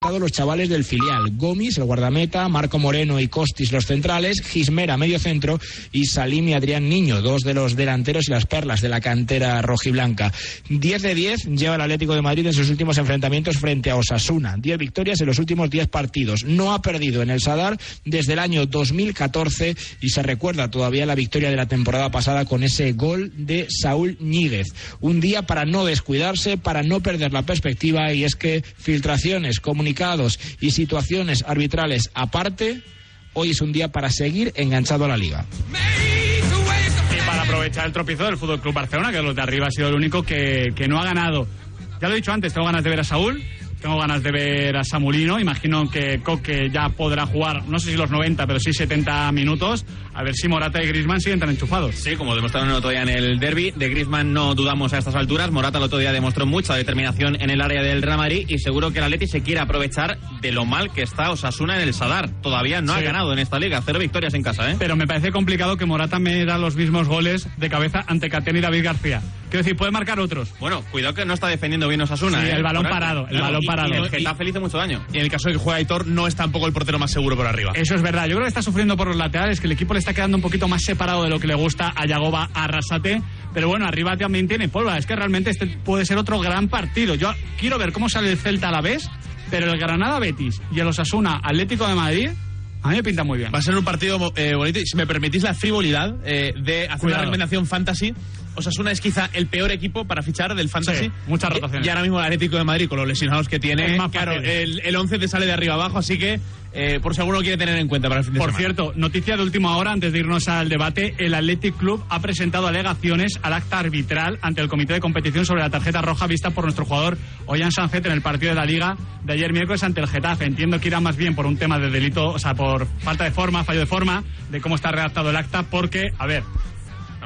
Los chavales del filial. Gomis, el guardameta, Marco Moreno y Costis, los centrales, Gismera, medio centro, y Salim y Adrián Niño, dos de los delanteros y las perlas de la cantera rojiblanca. 10 de 10 lleva el Atlético de Madrid en sus últimos enfrentamientos frente a Osasuna. 10 victorias en los últimos 10 partidos. No ha perdido en el Sadar desde el año 2014 y se recuerda todavía la victoria de la temporada pasada con ese gol de Saúl Ñíguez. Un día para no descuidarse, para no perder la perspectiva y es que filtraciones, comunicaciones, y situaciones arbitrales aparte, hoy es un día para seguir enganchado a la liga. Y para aprovechar el tropiezo del Fútbol Club Barcelona, que los de arriba ha sido el único que, que no ha ganado. Ya lo he dicho antes, tengo ganas de ver a Saúl, tengo ganas de ver a Samulino. Imagino que Coque ya podrá jugar, no sé si los 90, pero sí 70 minutos. A ver si Morata y Grisman siguen tan enchufados. Sí, como demostraron el otro día en el derby. De Grisman no dudamos a estas alturas. Morata el otro día demostró mucha determinación en el área del Real Madrid y seguro que el Atleti se quiere aprovechar de lo mal que está Osasuna en el Sadar. Todavía no ha ganado en esta liga. Cero victorias en casa, ¿eh? Pero me parece complicado que Morata me da los mismos goles de cabeza ante Catena y David García. Quiero decir, puede marcar otros. Bueno, cuidado que no está defendiendo bien Osasuna. Sí, ¿eh? el balón parado, el balón parado. Y, el Getafe le hizo mucho daño. Y en el caso de que juegue Aitor, no es tampoco el portero más seguro por arriba. Eso es verdad. Yo creo que está sufriendo por los laterales, que el equipo le está quedando un poquito más separado de lo que le gusta a Yagoba Arrasate. Pero bueno, arriba también tiene polva. Es que realmente este puede ser otro gran partido. Yo quiero ver cómo sale el Celta a la vez, pero el Granada Betis y el Osasuna Atlético de Madrid a mí me pinta muy bien. Va a ser un partido eh, bonito y si me permitís la frivolidad eh, de hacer una recomendación fantasy, Osasuna es quizá el peor equipo para fichar del fantasy. Sí, muchas rotaciones. Y, ahora mismo el Atlético de Madrid, con los lesionados que tiene, claro, el, el 11 te sale de arriba abajo, así que eh, por si alguno quiere tener en cuenta para el fin de Por semana. cierto, noticia de última hora, antes de irnos al debate, el Athletic Club ha presentado alegaciones al acta arbitral ante el comité de competición sobre la tarjeta roja vista por nuestro jugador Ollán Sanzet en el partido de la Liga de ayer miércoles ante el Getafe. Entiendo que irá más bien por un tema de delito, o sea, por falta de forma, fallo de forma, de cómo está redactado el acta, porque, a ver,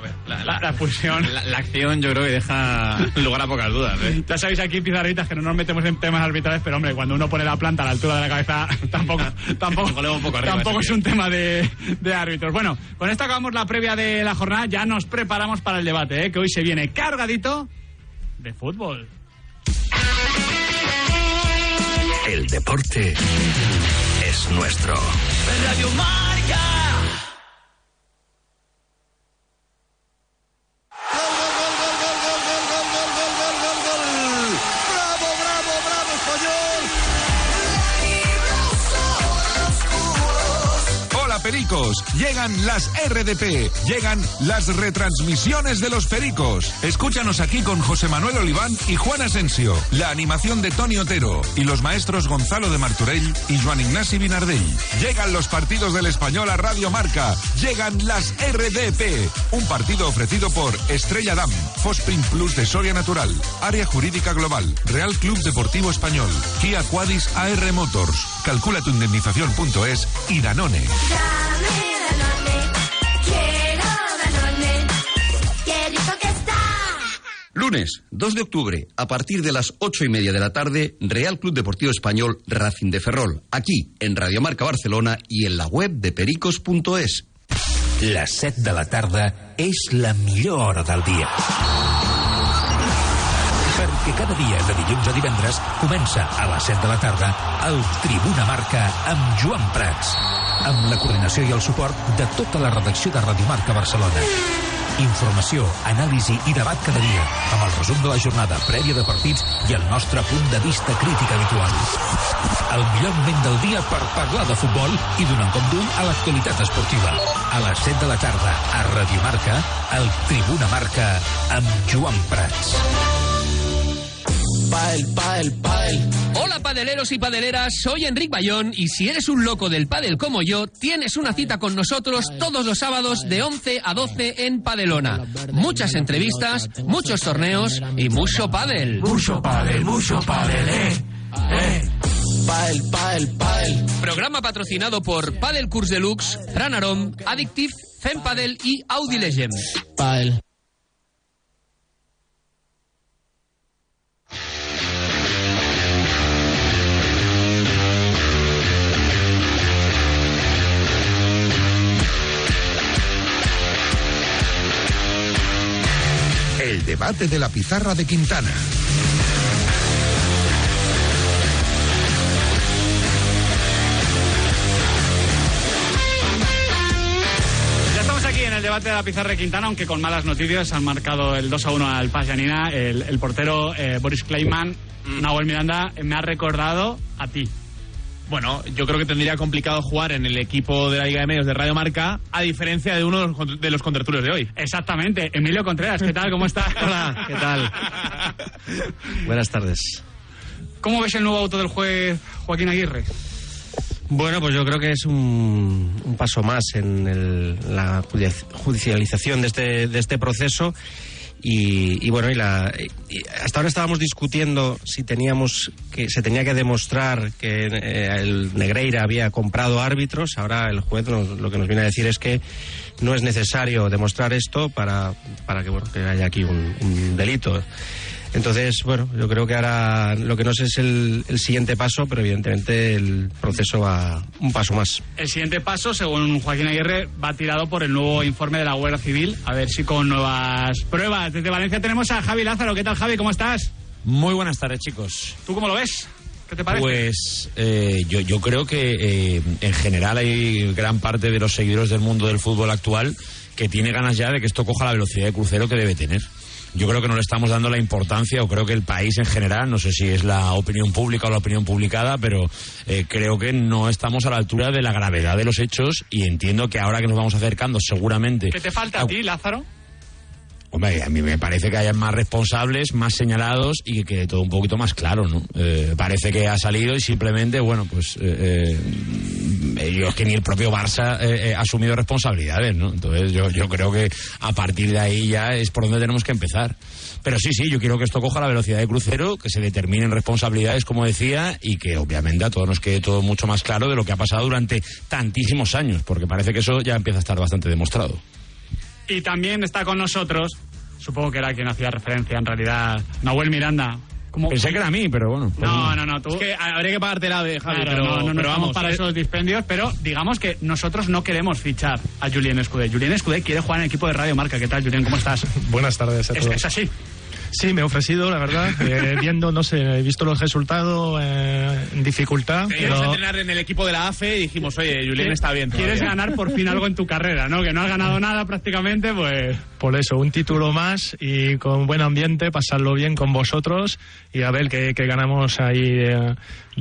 ver, la, la, la expulsión. la- la acción yo creo que deja lugar a pocas dudas. ¿eh? Ya sabéis aquí, pizarritas, que no nos metemos en temas arbitrales, pero hombre, cuando uno pone la planta a la altura de la cabeza, tampoco, tampoco, Golea un poco arriba, tampoco es que- un tema de, de árbitros. Bueno, con esto acabamos la previa de la jornada, ya nos preparamos para el debate, ¿eh? que hoy se viene cargadito de fútbol. El deporte es nuestro. Radio Marca. Pericos, llegan las RDP, llegan las retransmisiones de los Pericos. Escúchanos aquí con José Manuel Oliván y Juan Asensio, la animación de Tony Otero y los maestros Gonzalo de Martorell y Juan Ignasi Binardell. Llegan los partidos del español a Radio Marca, llegan las RDP, un partido ofrecido por Estrella Damm, Fosprin Plus de Soria Natural, Área Jurídica Global, Real Club Deportivo Español, Kia Quadis AR Motors, Calcula tu indemnización.es y Danone. Lunes 2 de octubre, a partir de las ocho y media de la tarde, Real Club Deportivo Español Racing de Ferrol, aquí en Radio Marca Barcelona y en la web de pericos.es. Les 7 de la tarda és la millor hora del dia. Perquè cada dia, de dilluns a divendres, comença a les 7 de la tarda el Tribuna Marca amb Joan Prats, amb la coordinació i el suport de tota la redacció de Radio Marca Barcelona. Informació, anàlisi i debat cada dia, amb el resum de la jornada prèvia de partits i el nostre punt de vista crític habitual. El millor moment del dia per parlar de futbol i donar cop d'ull a l'actualitat esportiva. A les 7 de la tarda, a Radio Marca, el Tribuna Marca amb Joan Prats. Pael, pael, pael. Hola padeleros y padeleras, soy Enric Bayón y si eres un loco del pádel como yo, tienes una cita con nosotros todos los sábados de 11 a 12 en Padelona. Muchas entrevistas, muchos torneos y mucho pádel. Mucho pádel, mucho pádel, eh. Eh. Padel, padel, padel. Programa patrocinado por Padel Cours Deluxe, Fran Arom, Addictive, Fen Padel y Audi Legend. Padel. El debate de la pizarra de Quintana. Ya estamos aquí en el debate de la pizarra de Quintana, aunque con malas noticias han marcado el 2 a 1 al Paz Yanina. El, el portero eh, Boris Kleiman, Nahuel Miranda, me ha recordado a ti. Bueno, yo creo que tendría complicado jugar en el equipo de la Liga de Medios de Radio Marca, a diferencia de uno de los, con- de los contratulios de hoy. Exactamente. Emilio Contreras, ¿qué tal? ¿Cómo estás? Hola, ¿qué tal? Buenas tardes. ¿Cómo ves el nuevo auto del juez Joaquín Aguirre? Bueno, pues yo creo que es un, un paso más en el- la judici- judicialización de este, de este proceso. Y, y bueno, y la, y hasta ahora estábamos discutiendo si teníamos que se tenía que demostrar que eh, el Negreira había comprado árbitros. Ahora el juez nos- lo que nos viene a decir es que no es necesario demostrar esto para, para que bueno que haya aquí un, un delito. Entonces, bueno, yo creo que ahora lo que no sé es el, el siguiente paso, pero evidentemente el proceso va un paso más. El siguiente paso, según Joaquín Aguirre, va tirado por el nuevo informe de la Guardia Civil. A ver si con nuevas pruebas. Desde Valencia tenemos a Javi Lázaro. ¿Qué tal, Javi? ¿Cómo estás? Muy buenas tardes, chicos. ¿Tú cómo lo ves? ¿Qué te parece? Pues eh, yo, yo creo que eh, en general hay gran parte de los seguidores del mundo del fútbol actual que tiene ganas ya de que esto coja la velocidad de crucero que debe tener. Yo creo que no le estamos dando la importancia, o creo que el país en general, no sé si es la opinión pública o la opinión publicada, pero eh, creo que no estamos a la altura de la gravedad de los hechos y entiendo que ahora que nos vamos acercando seguramente ¿Qué te falta a ti, Lázaro? Hombre, a mí me parece que hayan más responsables, más señalados y que quede todo un poquito más claro, ¿no? Eh, parece que ha salido y simplemente, bueno, pues eh, eh, yo es que ni el propio Barça eh, eh, ha asumido responsabilidades, ¿no? Entonces yo, yo creo que a partir de ahí ya es por donde tenemos que empezar. Pero sí, sí, yo quiero que esto coja la velocidad de crucero, que se determinen responsabilidades, como decía, y que obviamente a todos nos quede todo mucho más claro de lo que ha pasado durante tantísimos años, porque parece que eso ya empieza a estar bastante demostrado. Y también está con nosotros, supongo que era quien hacía referencia en realidad, Nahuel Miranda. ¿Cómo- Pensé que era a mí, pero bueno. pues No, no, no, tú. Es que habría que pagarte la de Javi, Claro, pero, no, no, no pero estamos vamos. para eh, esos dispendios, pero digamos que nosotros no queremos fichar a Julien Escudé. Julien Escudé quiere jugar en el equipo de Radio Marca. ¿Qué tal, Julien? ¿Cómo estás? Buenas tardes a ¿Es, todos. es así? Sí, me he ofrecido, la verdad, eh, viendo, no sé, he visto los resultados eh, en dificultad. Queríamos pero- entrenar en el equipo de la AFE y dijimos, oye, Julián ¿Quieres- está bien. Quieres todavía. ganar por fin algo en tu carrera, ¿no? Que no has ganado nada prácticamente, pues... Por eso, un título más y con buen ambiente, pasarlo bien con vosotros y a ver qué, qué ganamos ahí, eh,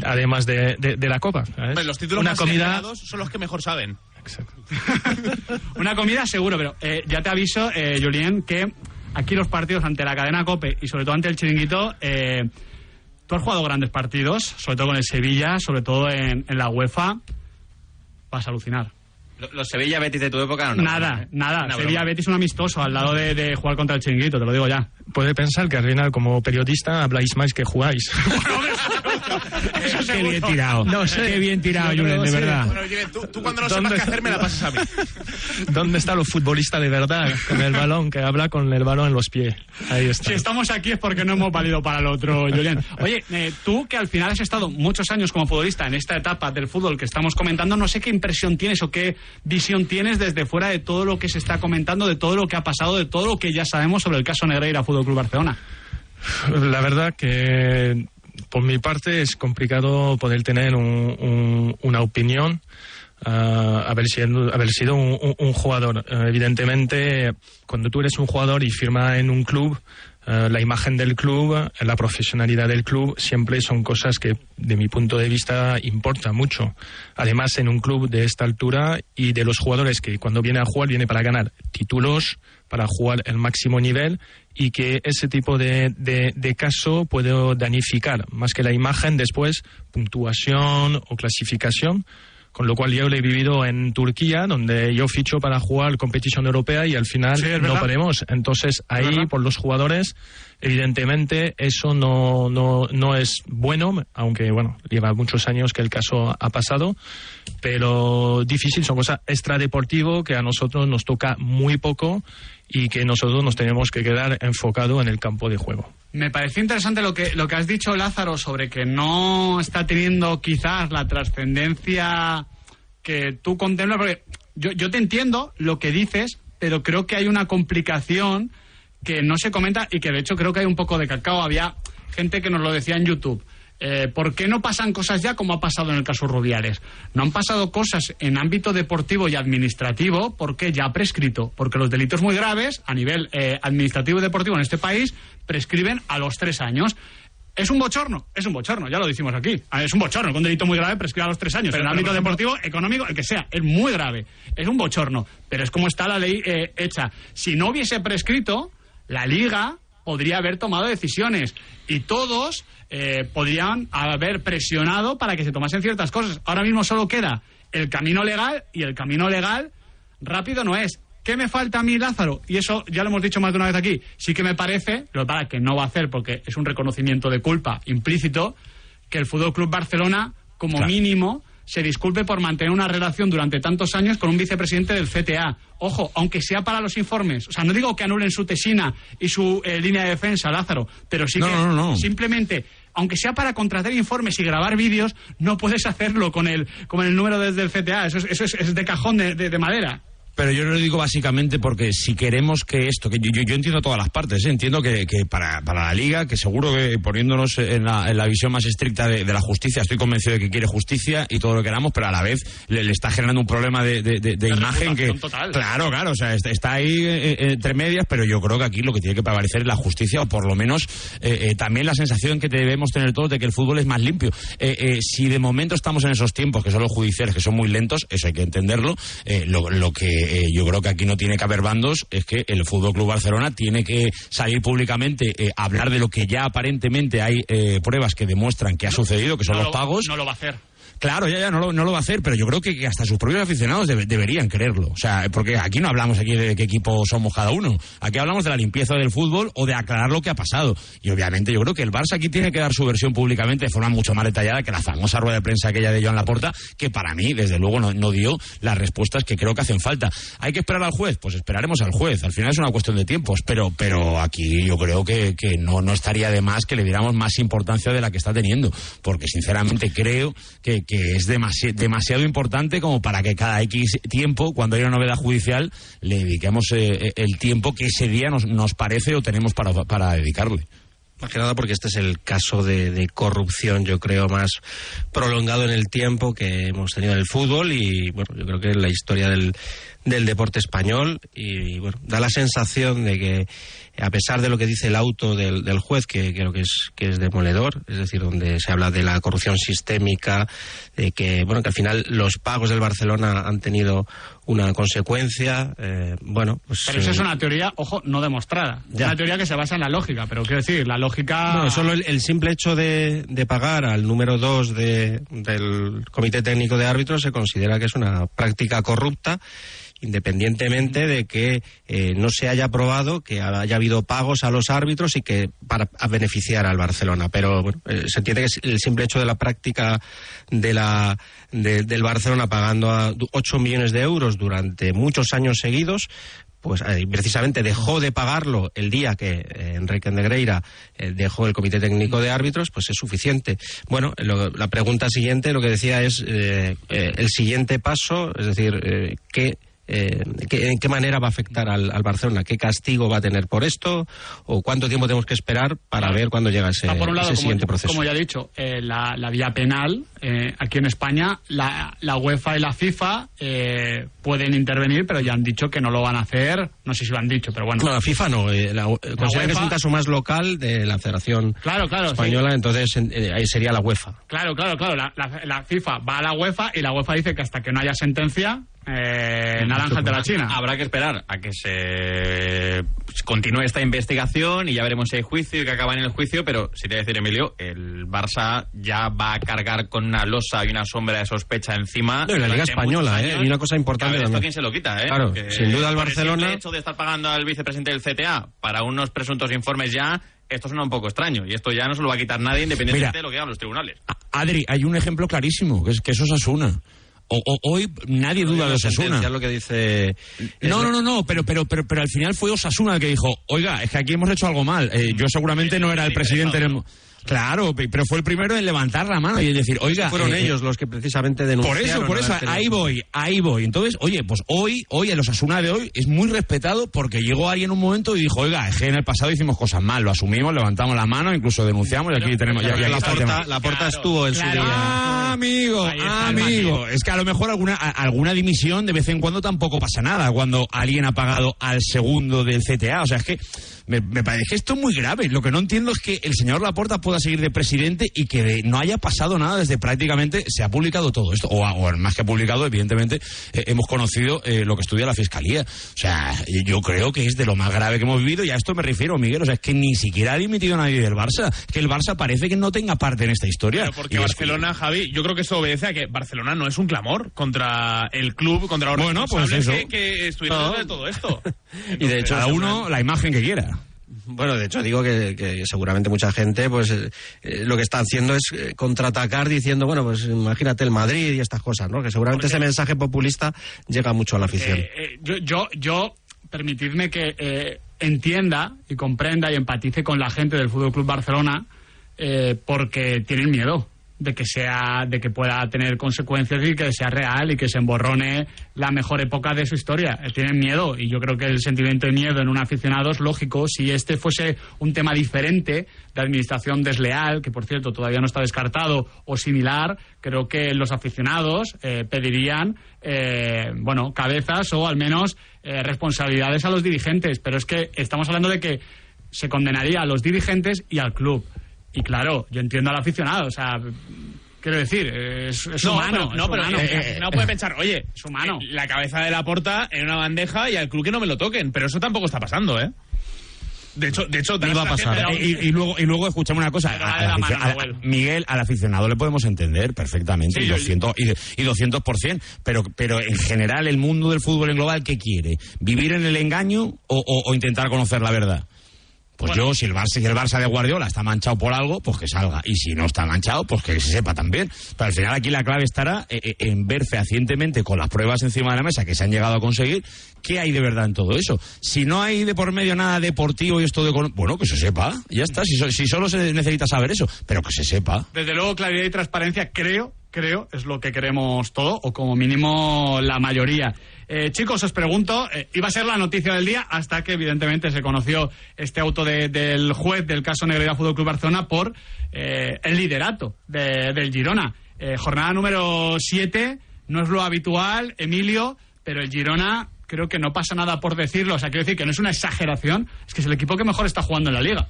además de, de- de la Copa. ¿sabes? Hombre, los títulos Una más comida. son los que mejor saben. Una comida seguro, pero eh, ya te aviso, eh, Julien, que aquí los partidos ante la cadena COPE y sobre todo ante el Chiringuito, eh, tú has jugado grandes partidos, sobre todo con el Sevilla, sobre todo en, en la UEFA, vas a alucinar. Lo- Los Sevilla Betis de tu época no. nada, nada. Una Sevilla broma. Betis un amistoso al lado de, de jugar contra el Chiringuito, te lo digo ya. Puede pensar que al final, como periodista, habláis más que jugáis. Qué bien tirado. No sé. Qué bien tirado, creo Julen, de verdad. Bueno, Julián, tú, tú cuando no ¿Dónde sepas qué hacer me la pasas a mí. ¿Dónde está los futbolistas de verdad? Con el balón, que habla con el balón en los pies. Ahí está. Si estamos aquí es porque no hemos valido para el otro, Julián. Oye, eh, tú que al final has estado muchos años como futbolista en esta etapa del fútbol que estamos comentando, no sé qué impresión tienes o qué visión tienes desde fuera de todo lo que se está comentando, de todo lo que ha pasado, de todo lo que ya sabemos sobre el caso Negreira Fútbol Club Barcelona. La verdad que por mi parte es complicado poder tener un- un- una opinión. ah, haber, sido, haber sido un, un- jugador. Eh, evidentemente, cuando tú eres un jugador y firma en un club, eh, la imagen del club, la profesionalidad del club, siempre son cosas que, de mi punto de vista, importan mucho. Además, en un club de esta altura y de los jugadores que cuando viene a jugar, viene para ganar títulos, para jugar el máximo nivel y que ese tipo de, de, de caso puede danificar más que la imagen después puntuación o clasificación con lo cual yo lo he vivido en Turquía, donde yo ficho para jugar competición europea y al final Sí, no podemos. Entonces ahí, por los jugadores, evidentemente eso no, no, no es bueno, aunque bueno, lleva muchos años que el caso ha pasado, pero difícil, son cosas extradeportivo que a nosotros nos toca muy poco y que nosotros nos tenemos que quedar enfocado en el campo de juego. Me pareció interesante lo que, lo que has dicho, Lázaro, sobre que no está teniendo quizás la trascendencia que tú contemplas, porque yo, yo te entiendo lo que dices, pero creo que hay una complicación que no se comenta y que de hecho creo que hay un poco de cacao. Había gente que nos lo decía en YouTube. Eh, ¿Por qué no pasan cosas ya como ha pasado en el caso Rubiales? No han pasado cosas en ámbito deportivo y administrativo porque ya ha prescrito. Porque los delitos muy graves a nivel eh, administrativo y deportivo en este país prescriben a los tres años. ¿Es un bochorno? Es un bochorno, ya lo decimos aquí. Ah, Es un bochorno, que un delito muy grave prescribe a los tres años. Pero, en el ámbito deportivo, económico, el que sea, es muy grave. Es un bochorno. Pero es como está la ley eh, hecha. Si no hubiese prescrito, la liga podría haber tomado decisiones y todos eh, podrían haber presionado para que se tomasen ciertas cosas. Ahora mismo solo queda el camino legal y el camino legal rápido no es. ¿Qué me falta a mí, Lázaro? Y eso ya lo hemos dicho más de una vez aquí. Sí que me parece, lo para que no va a hacer porque es un reconocimiento de culpa implícito, que el Fútbol Club Barcelona, como Claro. mínimo, se disculpe por mantener una relación durante tantos años con un vicepresidente del CTA. Ojo, aunque sea para los informes. O sea, no digo que anulen su tesina y su eh, línea de defensa, Lázaro, pero sí No, que no, no, no. simplemente, aunque sea para contratar informes y grabar vídeos, no puedes hacerlo con el, con el número desde el CTA. Eso es, eso es, es de cajón de, de- de madera. Pero yo lo digo básicamente porque si queremos que esto, que yo, yo- yo entiendo todas las partes, ¿eh? entiendo que, que para, para la liga, que seguro que poniéndonos en la, en la visión más estricta de, de la justicia, estoy convencido de que quiere justicia y todo lo que queramos, pero a la vez le, le está generando un problema de, de- de- de imagen que... total. Claro, claro, o sea, está, está ahí eh, eh, entre medias, pero yo creo que aquí lo que tiene que prevalecer es la justicia o por lo menos eh, también la sensación que debemos tener todos de que el fútbol es más limpio. Eh, eh, si de momento estamos en esos tiempos, que son los judiciales, que son muy lentos, eso hay que entenderlo, lo, lo que eh, yo creo que aquí no tiene que haber bandos es que el Fútbol Club Barcelona tiene que salir públicamente eh, hablar de lo que ya aparentemente hay eh, pruebas que demuestran que ha sucedido, que son No los lo- pagos. No lo va a hacer. Claro, ya, ya, no lo, no lo va a hacer, pero yo creo que, hasta sus propios aficionados debe- deberían creerlo. O sea, porque aquí no hablamos aquí de qué equipo somos cada uno. Aquí hablamos de la limpieza del fútbol o de aclarar lo que ha pasado. Y obviamente yo creo que el Barça aquí tiene que dar su versión públicamente de forma mucho más detallada que la famosa rueda de prensa aquella de Joan Laporta, que para mí, desde luego, no, dio las respuestas que creo que hacen falta. ¿Hay que esperar al juez? Pues esperaremos al juez. Al final es una cuestión de tiempos, pero, pero aquí yo creo que, que no, no estaría de más que le diéramos más importancia de la que está teniendo, porque sinceramente creo que es demasi- demasiado importante como para que cada X tiempo, cuando hay una novedad judicial, le dediquemos eh, el tiempo que ese día nos, nos parece o tenemos para, para dedicarle. Más que nada porque este es el caso de, corrupción, yo creo, más prolongado en el tiempo que hemos tenido en el fútbol y, bueno, yo creo que la historia del, del deporte español. Y, bueno, da la sensación de que, a pesar de lo que dice el auto del, del juez, que creo que es, que es demoledor, es decir, donde se habla de la corrupción sistémica, de que, bueno, que al final los pagos del Barcelona han tenido una consecuencia, eh, bueno, pues... Pero eso eh, es una teoría, ojo, no demostrada. Ya. Una teoría que se basa en la lógica, pero quiero decir, la lógica... No, solo el, el simple hecho de, de pagar al número dos de, del Comité Técnico de Árbitros se considera que es una práctica corrupta, independientemente de que eh, no se haya probado que haya habido pagos a los árbitros y que para a beneficiar al Barcelona. Pero bueno, eh, se entiende que el simple hecho de la práctica de la, de- del Barcelona pagando a 8 millones de euros durante muchos años seguidos pues eh, precisamente dejó de pagarlo el día que Enrique Negreira dejó el comité técnico de árbitros, pues es suficiente. Bueno, lo- la pregunta siguiente, lo que decía es el siguiente paso, es decir, ¿qué, eh, qué- ¿en qué manera va a afectar al, al Barcelona? ¿Qué castigo va a tener por esto? ¿O cuánto tiempo tenemos que esperar para ver cuándo llega ese, Ah, por un lado, ese como, siguiente proceso? como ya he dicho, eh, la, la vía penal eh, aquí en España, la, la UEFA y la FIFA eh, pueden intervenir, pero ya han dicho que no lo van a hacer. No sé si lo han dicho, pero bueno. No, la FIFA no. eh, la- considera que es un caso más local de la Federación Claro, claro, sí. Española, entonces eh, ahí sería la UEFA. Claro, claro, claro. La, la- la FIFA va a la UEFA y la UEFA dice que hasta que no haya sentencia eh, naranjas de la China. Habrá que esperar a que se continúe esta investigación y ya veremos si hay juicio y que acaba en el juicio, pero si te voy a decir, Emilio, el Barça ya va a cargar con una losa y una sombra de sospecha encima. No, y la Liga Española, ¿eh? Y una cosa importante ver, ¿Esto quién se lo quita, eh? Claro, Porque sin duda el Barcelona- simple hecho de estar pagando al vicepresidente del CTA para unos presuntos informes ya, esto suena un poco extraño y esto ya no se lo va a quitar nadie independientemente de lo que hagan los tribunales. Adri, hay un ejemplo clarísimo, que es que eso es Osasuna. O, o- hoy nadie duda de Osasuna. Lo que dice... No, no, no, no, pero, pero, pero, pero al final fue Osasuna el que dijo, oiga, es que aquí hemos hecho algo mal. Eh, yo seguramente no era el presidente en el... Claro, pe- pero fue el primero en levantar la mano y en decir, oiga... Fueron eh, ellos los que precisamente Por denunciaron. eso, por eso, haber tenido- ahí voy, ahí voy. Entonces, oye, pues hoy, hoy el Osasuna de hoy es muy respetado porque llegó alguien en un momento y dijo, oiga, es que en el pasado hicimos cosas mal, lo asumimos, levantamos la mano, incluso denunciamos y aquí tenemos... y aquí la está el tema. porta, la porta estuvo en su día. Ah, amigo, amigo. Es que a lo mejor alguna, a- alguna dimisión de vez en cuando tampoco pasa nada cuando alguien ha pagado al segundo del CTA. O sea, es que me, me parece que esto es muy grave. Lo que no entiendo es que el señor Laporta pueda seguir de presidente y que de- no haya pasado nada desde prácticamente se ha publicado todo esto. O, o más que publicado, evidentemente, eh, hemos conocido eh, lo que estudia la Fiscalía. O sea, yo creo que es de lo más grave que hemos vivido y a esto me refiero, Miguel. O sea, es que ni siquiera ha dimitido nadie del Barça. Que el Barça parece que no tenga parte en esta historia. Pero porque Y es- Barcelona, Javi, yo creo que eso obedece a que Barcelona no es un clamor contra el club, contra los Bueno, pues eso. que, que estuvieron No. detrás de todo esto. Y de hecho, cada uno la imagen que quiera. Bueno, de hecho digo que, que seguramente mucha gente, pues eh, eh, lo que está haciendo es eh, contraatacar diciendo, bueno, pues imagínate el Madrid y estas cosas, ¿no? Que seguramente ese mensaje populista llega mucho a la afición. Eh, yo, yo, yo, permitidme que eh, entienda y comprenda y empatice con la gente del Fútbol Club Barcelona eh, porque tienen miedo de que sea, de que pueda tener consecuencias y que sea real y que se emborrone la mejor época de su historia. Tienen miedo y yo creo que el sentimiento de miedo en un aficionado es lógico. Si este fuese un tema diferente de administración desleal, que por cierto todavía no está descartado, o similar, creo que los aficionados eh, pedirían, eh, bueno, cabezas o al menos eh, responsabilidades a los dirigentes. Pero es que estamos hablando de que se condenaría a los dirigentes y al club. Y claro, yo entiendo al aficionado, o sea, quiero decir, es, es no, humano. pero, no, es pero humano. eh, no puede pensar, oye, Es humano. eh, la cabeza de la porta en una bandeja y al club que no me lo toquen. Pero eso tampoco está pasando, ¿eh? De hecho, de hecho, a pasar. Y, y luego, y luego escuchame una cosa. A- la mano. Miguel, al aficionado le podemos entender perfectamente, Sí, y, yo- 200, y, y 200%, pero, pero en general el mundo del fútbol en global, ¿qué quiere? ¿Vivir en el engaño o, o- o intentar conocer la verdad? Pues yo, si el, Barça, si el Barça de Guardiola está manchado por algo, pues que salga. Y si no está manchado, pues que se sepa también. Pero al final aquí la clave estará eh, eh, en ver fehacientemente con las pruebas encima de la mesa que se han llegado a conseguir qué hay de verdad en todo eso. Si no hay de por medio nada deportivo y esto de... Bueno, que se sepa. Ya está. Si, si solo se necesita saber eso, pero que se sepa. Desde luego, claridad y transparencia, creo, creo, es lo que queremos todo, o como mínimo la mayoría. Eh, chicos, os pregunto, eh, iba a ser la noticia del día hasta que evidentemente se conoció este auto de- del juez del caso Negreira Fútbol Club Barcelona por eh, el liderato de- del Girona. Eh, jornada número 7, no es lo habitual, Emilio, pero el Girona creo que no pasa nada por decirlo. O sea, quiero decir que no es una exageración, es que es el equipo que mejor está jugando en la liga.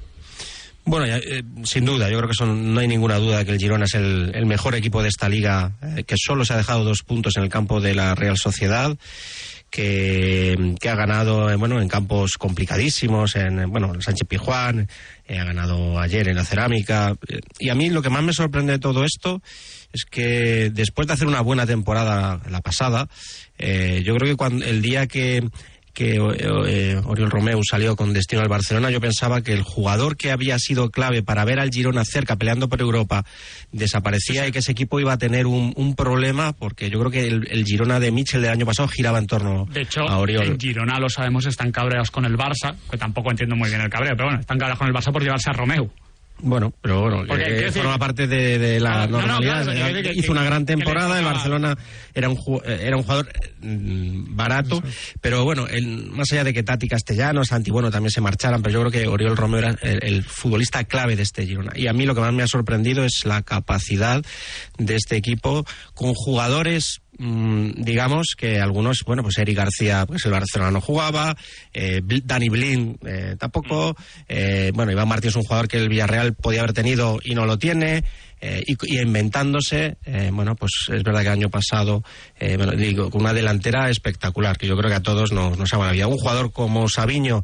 Bueno, eh, sin duda, yo creo que son, no hay ninguna duda de que el Girona es el, el mejor equipo de esta liga, eh, que solo se ha dejado dos puntos en el campo de la Real Sociedad, que, ha ganado eh, bueno, en campos complicadísimos, en eh, bueno, el Sánchez Pijuán, ha ganado ayer en la Cerámica. y a mí lo que más me sorprende de todo esto es que después de hacer una buena temporada la pasada, yo creo que el día que que eh, Oriol Romeu salió con destino al Barcelona, yo pensaba que el jugador que había sido clave para ver al Girona cerca peleando por Europa desaparecía y que ese equipo iba a tener un, un problema porque yo creo que el, el Girona de Mitchell del año pasado giraba en torno De hecho, a Oriol. en Girona lo sabemos, están cabreados con el Barça, que tampoco entiendo muy bien el cabreo, pero bueno, están cabreados con el Barça por llevarse a Romeu. Bueno, pero bueno, Porque, que quiero decir- forma parte de, de la No, no, normalidad. claro, que- Hizo una gran temporada, el Barcelona era un, eh, era un jugador mm, barato, pero bueno, el- más allá de que Tati Castellanos, Santi Bueno también se marcharan, pero yo creo que Oriol Romeo era el, el futbolista clave de este Girona. Y a mí lo que más me ha sorprendido es la capacidad de este equipo con jugadores digamos que algunos, bueno, pues Eric García, pues el Barcelona no jugaba, eh, Dani Blin eh, tampoco, eh, bueno, Iván Martín es un jugador que el Villarreal podía haber tenido y no lo tiene. Eh, y, y, inventándose, eh, bueno, pues es verdad que el año pasado, eh, bueno, digo, con una delantera espectacular, que yo creo que a todos nos, nos ha maravillado. Un jugador como Sabiño,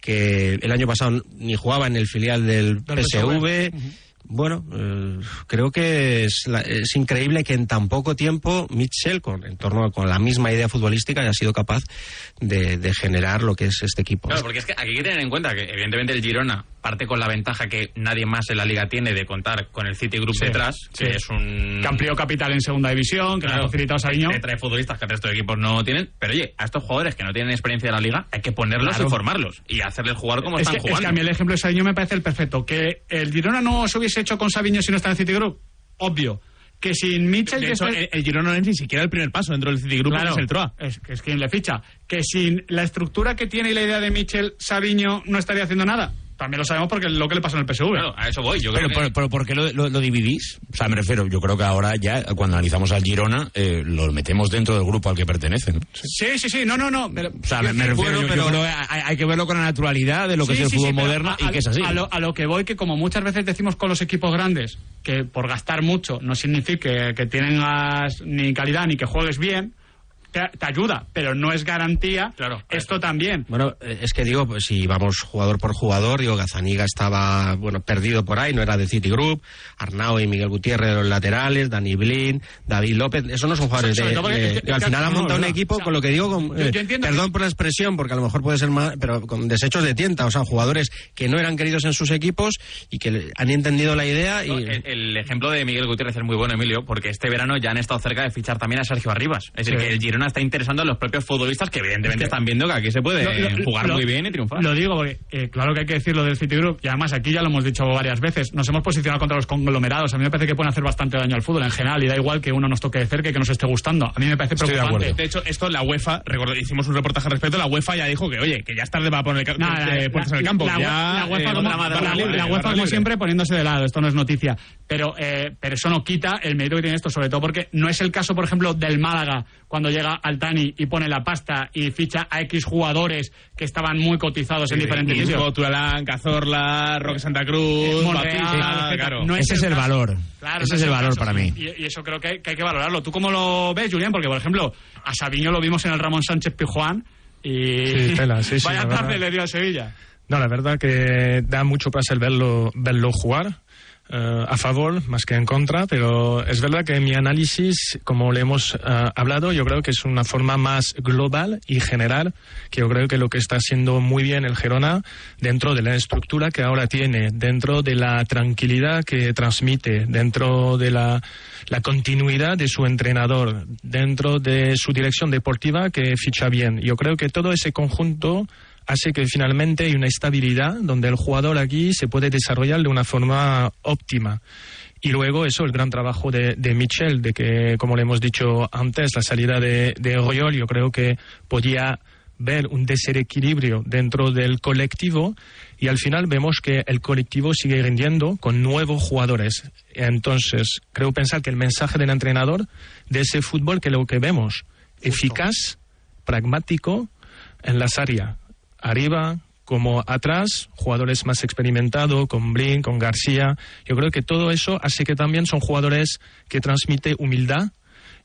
que el año pasado ni jugaba en el filial del, PSV, bueno, eh, creo que es, la, es, increíble que en tan poco tiempo Mitchell, con, en torno con la misma idea futbolística, haya sido capaz de, de, generar lo que es este equipo. Claro, porque es que aquí hay que tener en cuenta que evidentemente el Girona parte con la ventaja que nadie más en la liga tiene de contar con el City Group sí, detrás, sí. que es un... Que amplió capital en segunda división, que claro, le ha facilitado Sabiño. Que trae futbolistas que el resto de equipos no tienen. Pero oye, a estos jugadores que no tienen experiencia de la liga hay que ponerlos Claro. y formarlos y hacerles jugar como Es están que, es jugando. que a mí el ejemplo de Sabiño me parece el perfecto. Que el Girona no se hubiese hecho con Sabiño si no está en el City Group, obvio. Que sin Mitchell... De hecho, el, el Girona no es ni siquiera el primer paso dentro del Citigroup, Claro, que es el TROA. Es quien le ficha. Que sin la estructura que tiene y la idea de Mitchell, Sabiño no estaría haciendo nada. También lo sabemos porque es lo que le pasó en el PSV. Claro, a eso voy. Yo Pero, creo que... pero, pero ¿por qué lo, lo- lo dividís? O sea, me refiero, yo creo que ahora ya, cuando analizamos al Girona, eh, lo metemos dentro del grupo al que pertenece, ¿no? Sí, sí, sí, no, no, no. Pero, O sea, me, me refiero, Bueno, yo, yo pero- creo que hay, hay que verlo con la naturalidad de lo que Sí, es el sí, fútbol sí, moderno a- y que es así. A lo, a lo que voy, que como muchas veces decimos con los equipos grandes, que por gastar mucho no significa que tengas ni calidad ni que juegues bien, te, ayuda, pero no es garantía. Claro. Esto también. Bueno, eh, es que digo, pues si vamos jugador por jugador, digo, Gazaniga estaba, bueno, perdido por ahí, no era de Citigroup, Arnau y Miguel Gutiérrez de los laterales, Dani Blin, David López, esos no son jugadores de... que- al final ha no, montado un equipo, O sea, con lo que digo, con, yo- eh, yo entiendo perdón que- por la expresión, porque a lo mejor puede ser más, pero con desechos de tienta, o sea, jugadores que no eran queridos en sus equipos y que le- han entendido la idea y... No, el, el ejemplo de Miguel Gutiérrez es muy bueno, Emilio, porque este verano ya han estado cerca de fichar también a Sergio Arribas. Es decir, que el Girona está interesando a los propios futbolistas que evidentemente Es que- están viendo que aquí se puede Lo- lo- jugar lo- muy bien y triunfar. Lo digo porque, eh, claro que hay que decirlo del Citigroup, y además aquí ya lo hemos dicho varias veces, nos hemos posicionado contra los conglomerados. A mí me parece que pueden hacer bastante daño al fútbol en general, y da igual que uno nos toque de cerca y que nos esté gustando. A mí me parece de preocupante. De hecho, esto la UEFA, recuerdo, hicimos un reportaje al respecto, la UEFA ya dijo que, oye, que ya es tarde para poner eh, la- la- en el campo. La, ya, la UEFA, eh, como, la- libre, la UEFA, como siempre, poniéndose de lado. Esto no es noticia. Pero, eh, pero eso no quita el mérito que tiene esto, sobre todo porque no es el caso, por ejemplo, del Málaga, cuando llega Altani y pone la pasta y ficha a X jugadores que estaban muy cotizados en diferentes sitios. Turalán, Cazorla, Roque Santa Cruz, Monreal, claro. No Ese es el caso. valor. Claro, Ese no es el valor caso, para sí. mí. Y, y eso creo que, que hay que valorarlo. ¿Tú cómo lo ves, Julián? Porque, por ejemplo, a Sabiño lo vimos en el Ramón Sánchez Pijuán y Sí, tela, sí, sí, vaya tarde verdad. le dio a Sevilla. No, la verdad que da mucho placer verlo, verlo jugar. Eh, a favor más que en contra, pero es verdad que mi análisis, como le hemos eh, hablado, yo creo que es una forma más global y general, que yo creo que lo que está haciendo muy bien el Gerona dentro de la estructura que ahora tiene, dentro de la tranquilidad que transmite, dentro de la, la continuidad de su entrenador, dentro de su dirección deportiva que ficha bien. Yo creo que todo ese conjunto hace que finalmente hay una estabilidad donde el jugador aquí se puede desarrollar de una forma óptima. Y luego eso, el gran trabajo de, de Michel, de que, como le hemos dicho antes, la salida de, de Oriol, yo creo que podía ver un desequilibrio dentro del colectivo y al final vemos que el colectivo sigue rindiendo con nuevos jugadores. Entonces, creo pensar que el mensaje del entrenador de ese fútbol que lo que vemos, eficaz, pragmático en las áreas, arriba como atrás, jugadores más experimentados, con Blin, con García. Yo creo que todo eso hace que también son jugadores que transmiten humildad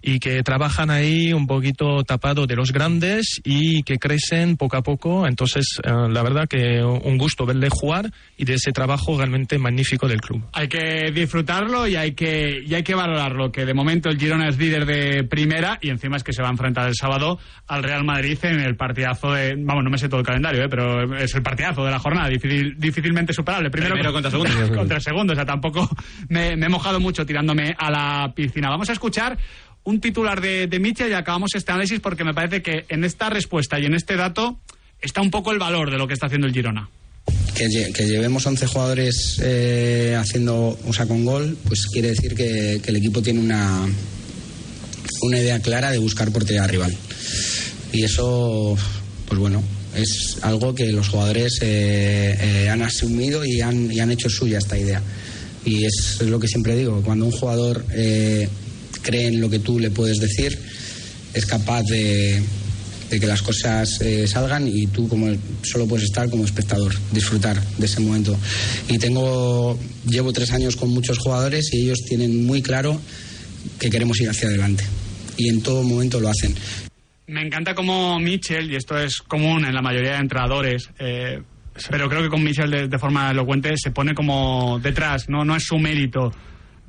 y que trabajan ahí un poquito tapado de los grandes y que crecen poco a poco. Entonces, eh, la verdad que un gusto verle jugar y de ese trabajo realmente magnífico del club. Hay que disfrutarlo y hay que, y hay que valorarlo, que de momento el Girona es líder de primera y encima es que se va a enfrentar el sábado al Real Madrid en el partidazo de... Vamos, no me sé todo el calendario, ¿eh? pero es el partidazo de la jornada, difícil- difícilmente superable. Primero, Primero contra segundo. contra segundo, o sea, tampoco me, me he mojado mucho tirándome a la piscina. Vamos a escuchar un titular de, de Mitchell y acabamos este análisis porque me parece que en esta respuesta y en este dato está un poco el valor de lo que está haciendo el Girona. que, lle- que llevemos 11 jugadores eh, haciendo, o sea, con gol, pues quiere decir que, el equipo tiene una, una idea clara de buscar portería rival. Y eso, pues bueno, es algo que los jugadores eh, eh, han asumido y han, y han hecho suya esta idea. Y es lo que siempre digo, cuando un jugador cree en lo que tú le puedes decir, es capaz de, de que las cosas eh, salgan y tú como solo puedes estar como espectador, disfrutar de ese momento. Y tengo, llevo tres años con muchos jugadores y ellos tienen muy claro que queremos ir hacia adelante. Y en todo momento lo hacen. Me encanta como Mitchell, y esto es común en la mayoría de entrenadores, eh, pero creo que con Mitchell de, de, forma elocuente se pone como detrás, no, no es su mérito.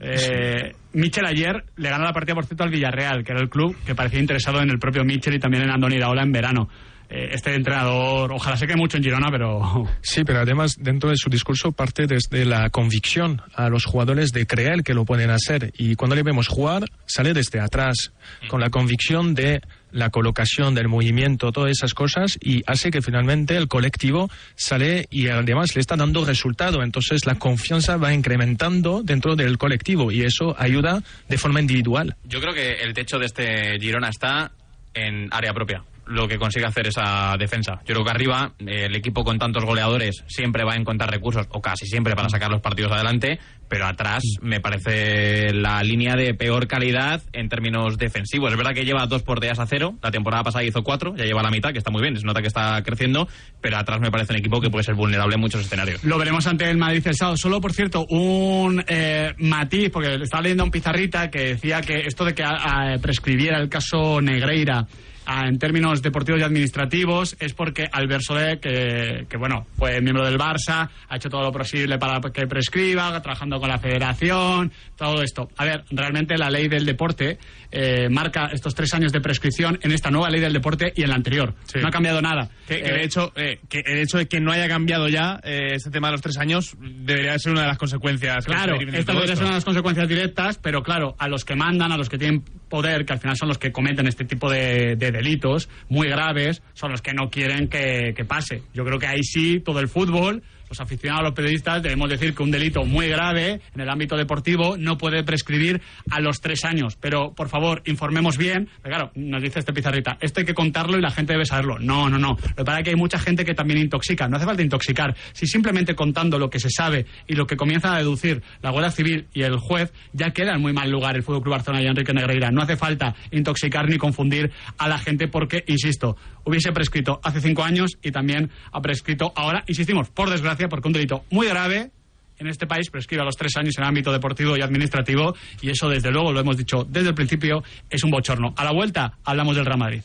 Eh, Mitchell ayer le ganó la partida, por cierto, al Villarreal, que era el club que parecía interesado en el propio Mitchell y también en Andoni Iraola en verano. Eh, este entrenador, ojalá se quede mucho en Girona, pero... Sí, pero además dentro de su discurso parte desde la convicción a los jugadores de creer que lo pueden hacer. Y cuando le vemos jugar, sale desde atrás, con la convicción de la colocación del movimiento, todas esas cosas, y hace que finalmente el colectivo sale y además le está dando resultado. Entonces la confianza va incrementando dentro del colectivo y eso ayuda de forma individual. Yo creo que el techo de este Girona está en área propia lo que consigue hacer esa defensa. Yo creo que arriba eh, el equipo con tantos goleadores siempre va a encontrar recursos, o casi siempre, para sacar los partidos adelante, pero atrás me parece la línea de peor calidad en términos defensivos. Es verdad que lleva dos porterías a cero, la temporada pasada hizo cuatro, ya lleva la mitad, que está muy bien, se nota que está creciendo, pero atrás me parece un equipo que puede ser vulnerable en muchos escenarios. Lo veremos ante el Madrid el sábado. Solo, por cierto, un eh, matiz, porque estaba leyendo un pizarrita que decía que esto de que a, a prescribiera el caso Negreira en términos deportivos y administrativos es porque Albert Soler, que, que, bueno, fue miembro del Barça, ha hecho todo lo posible para que prescriba, trabajando con la federación, todo esto. A ver, realmente la ley del deporte eh, marca estos tres años de prescripción en esta nueva ley del deporte y en la anterior. Sí. No ha cambiado nada. Que, que eh, de hecho, eh, que el hecho de que no haya cambiado ya este tema de los tres años debería ser una de las consecuencias. Claro, esta debería ser una de las consecuencias directas, pero claro, a los que mandan, a los que tienen poder, que al final son los que cometen este tipo de, de delitos muy graves, son los que no quieren que, que pase. Yo creo que ahí sí todo el fútbol los aficionados, los periodistas, debemos decir que un delito muy grave en el ámbito deportivo no puede prescribir a los tres años. Pero, por favor, informemos bien. Pero claro, nos dice este pizarrita, esto hay que contarlo y la gente debe saberlo. No, no, no. Lo que pasa es que hay mucha gente que también intoxica. No hace falta intoxicar. Si simplemente contando lo que se sabe y lo que comienza a deducir la Guardia Civil y el juez, ya queda en muy mal lugar el Fútbol Club Barcelona y Enrique Negreira. No hace falta intoxicar ni confundir a la gente porque, insisto, hubiese prescrito hace cinco años y también ha prescrito ahora, insistimos, por desgracia, porque un delito muy grave en este país prescribe a los tres años en el ámbito deportivo y administrativo y eso desde luego lo hemos dicho desde el principio es un bochorno. A la vuelta hablamos del Real Madrid.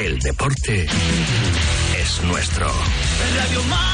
El deporte es nuestro. Radio.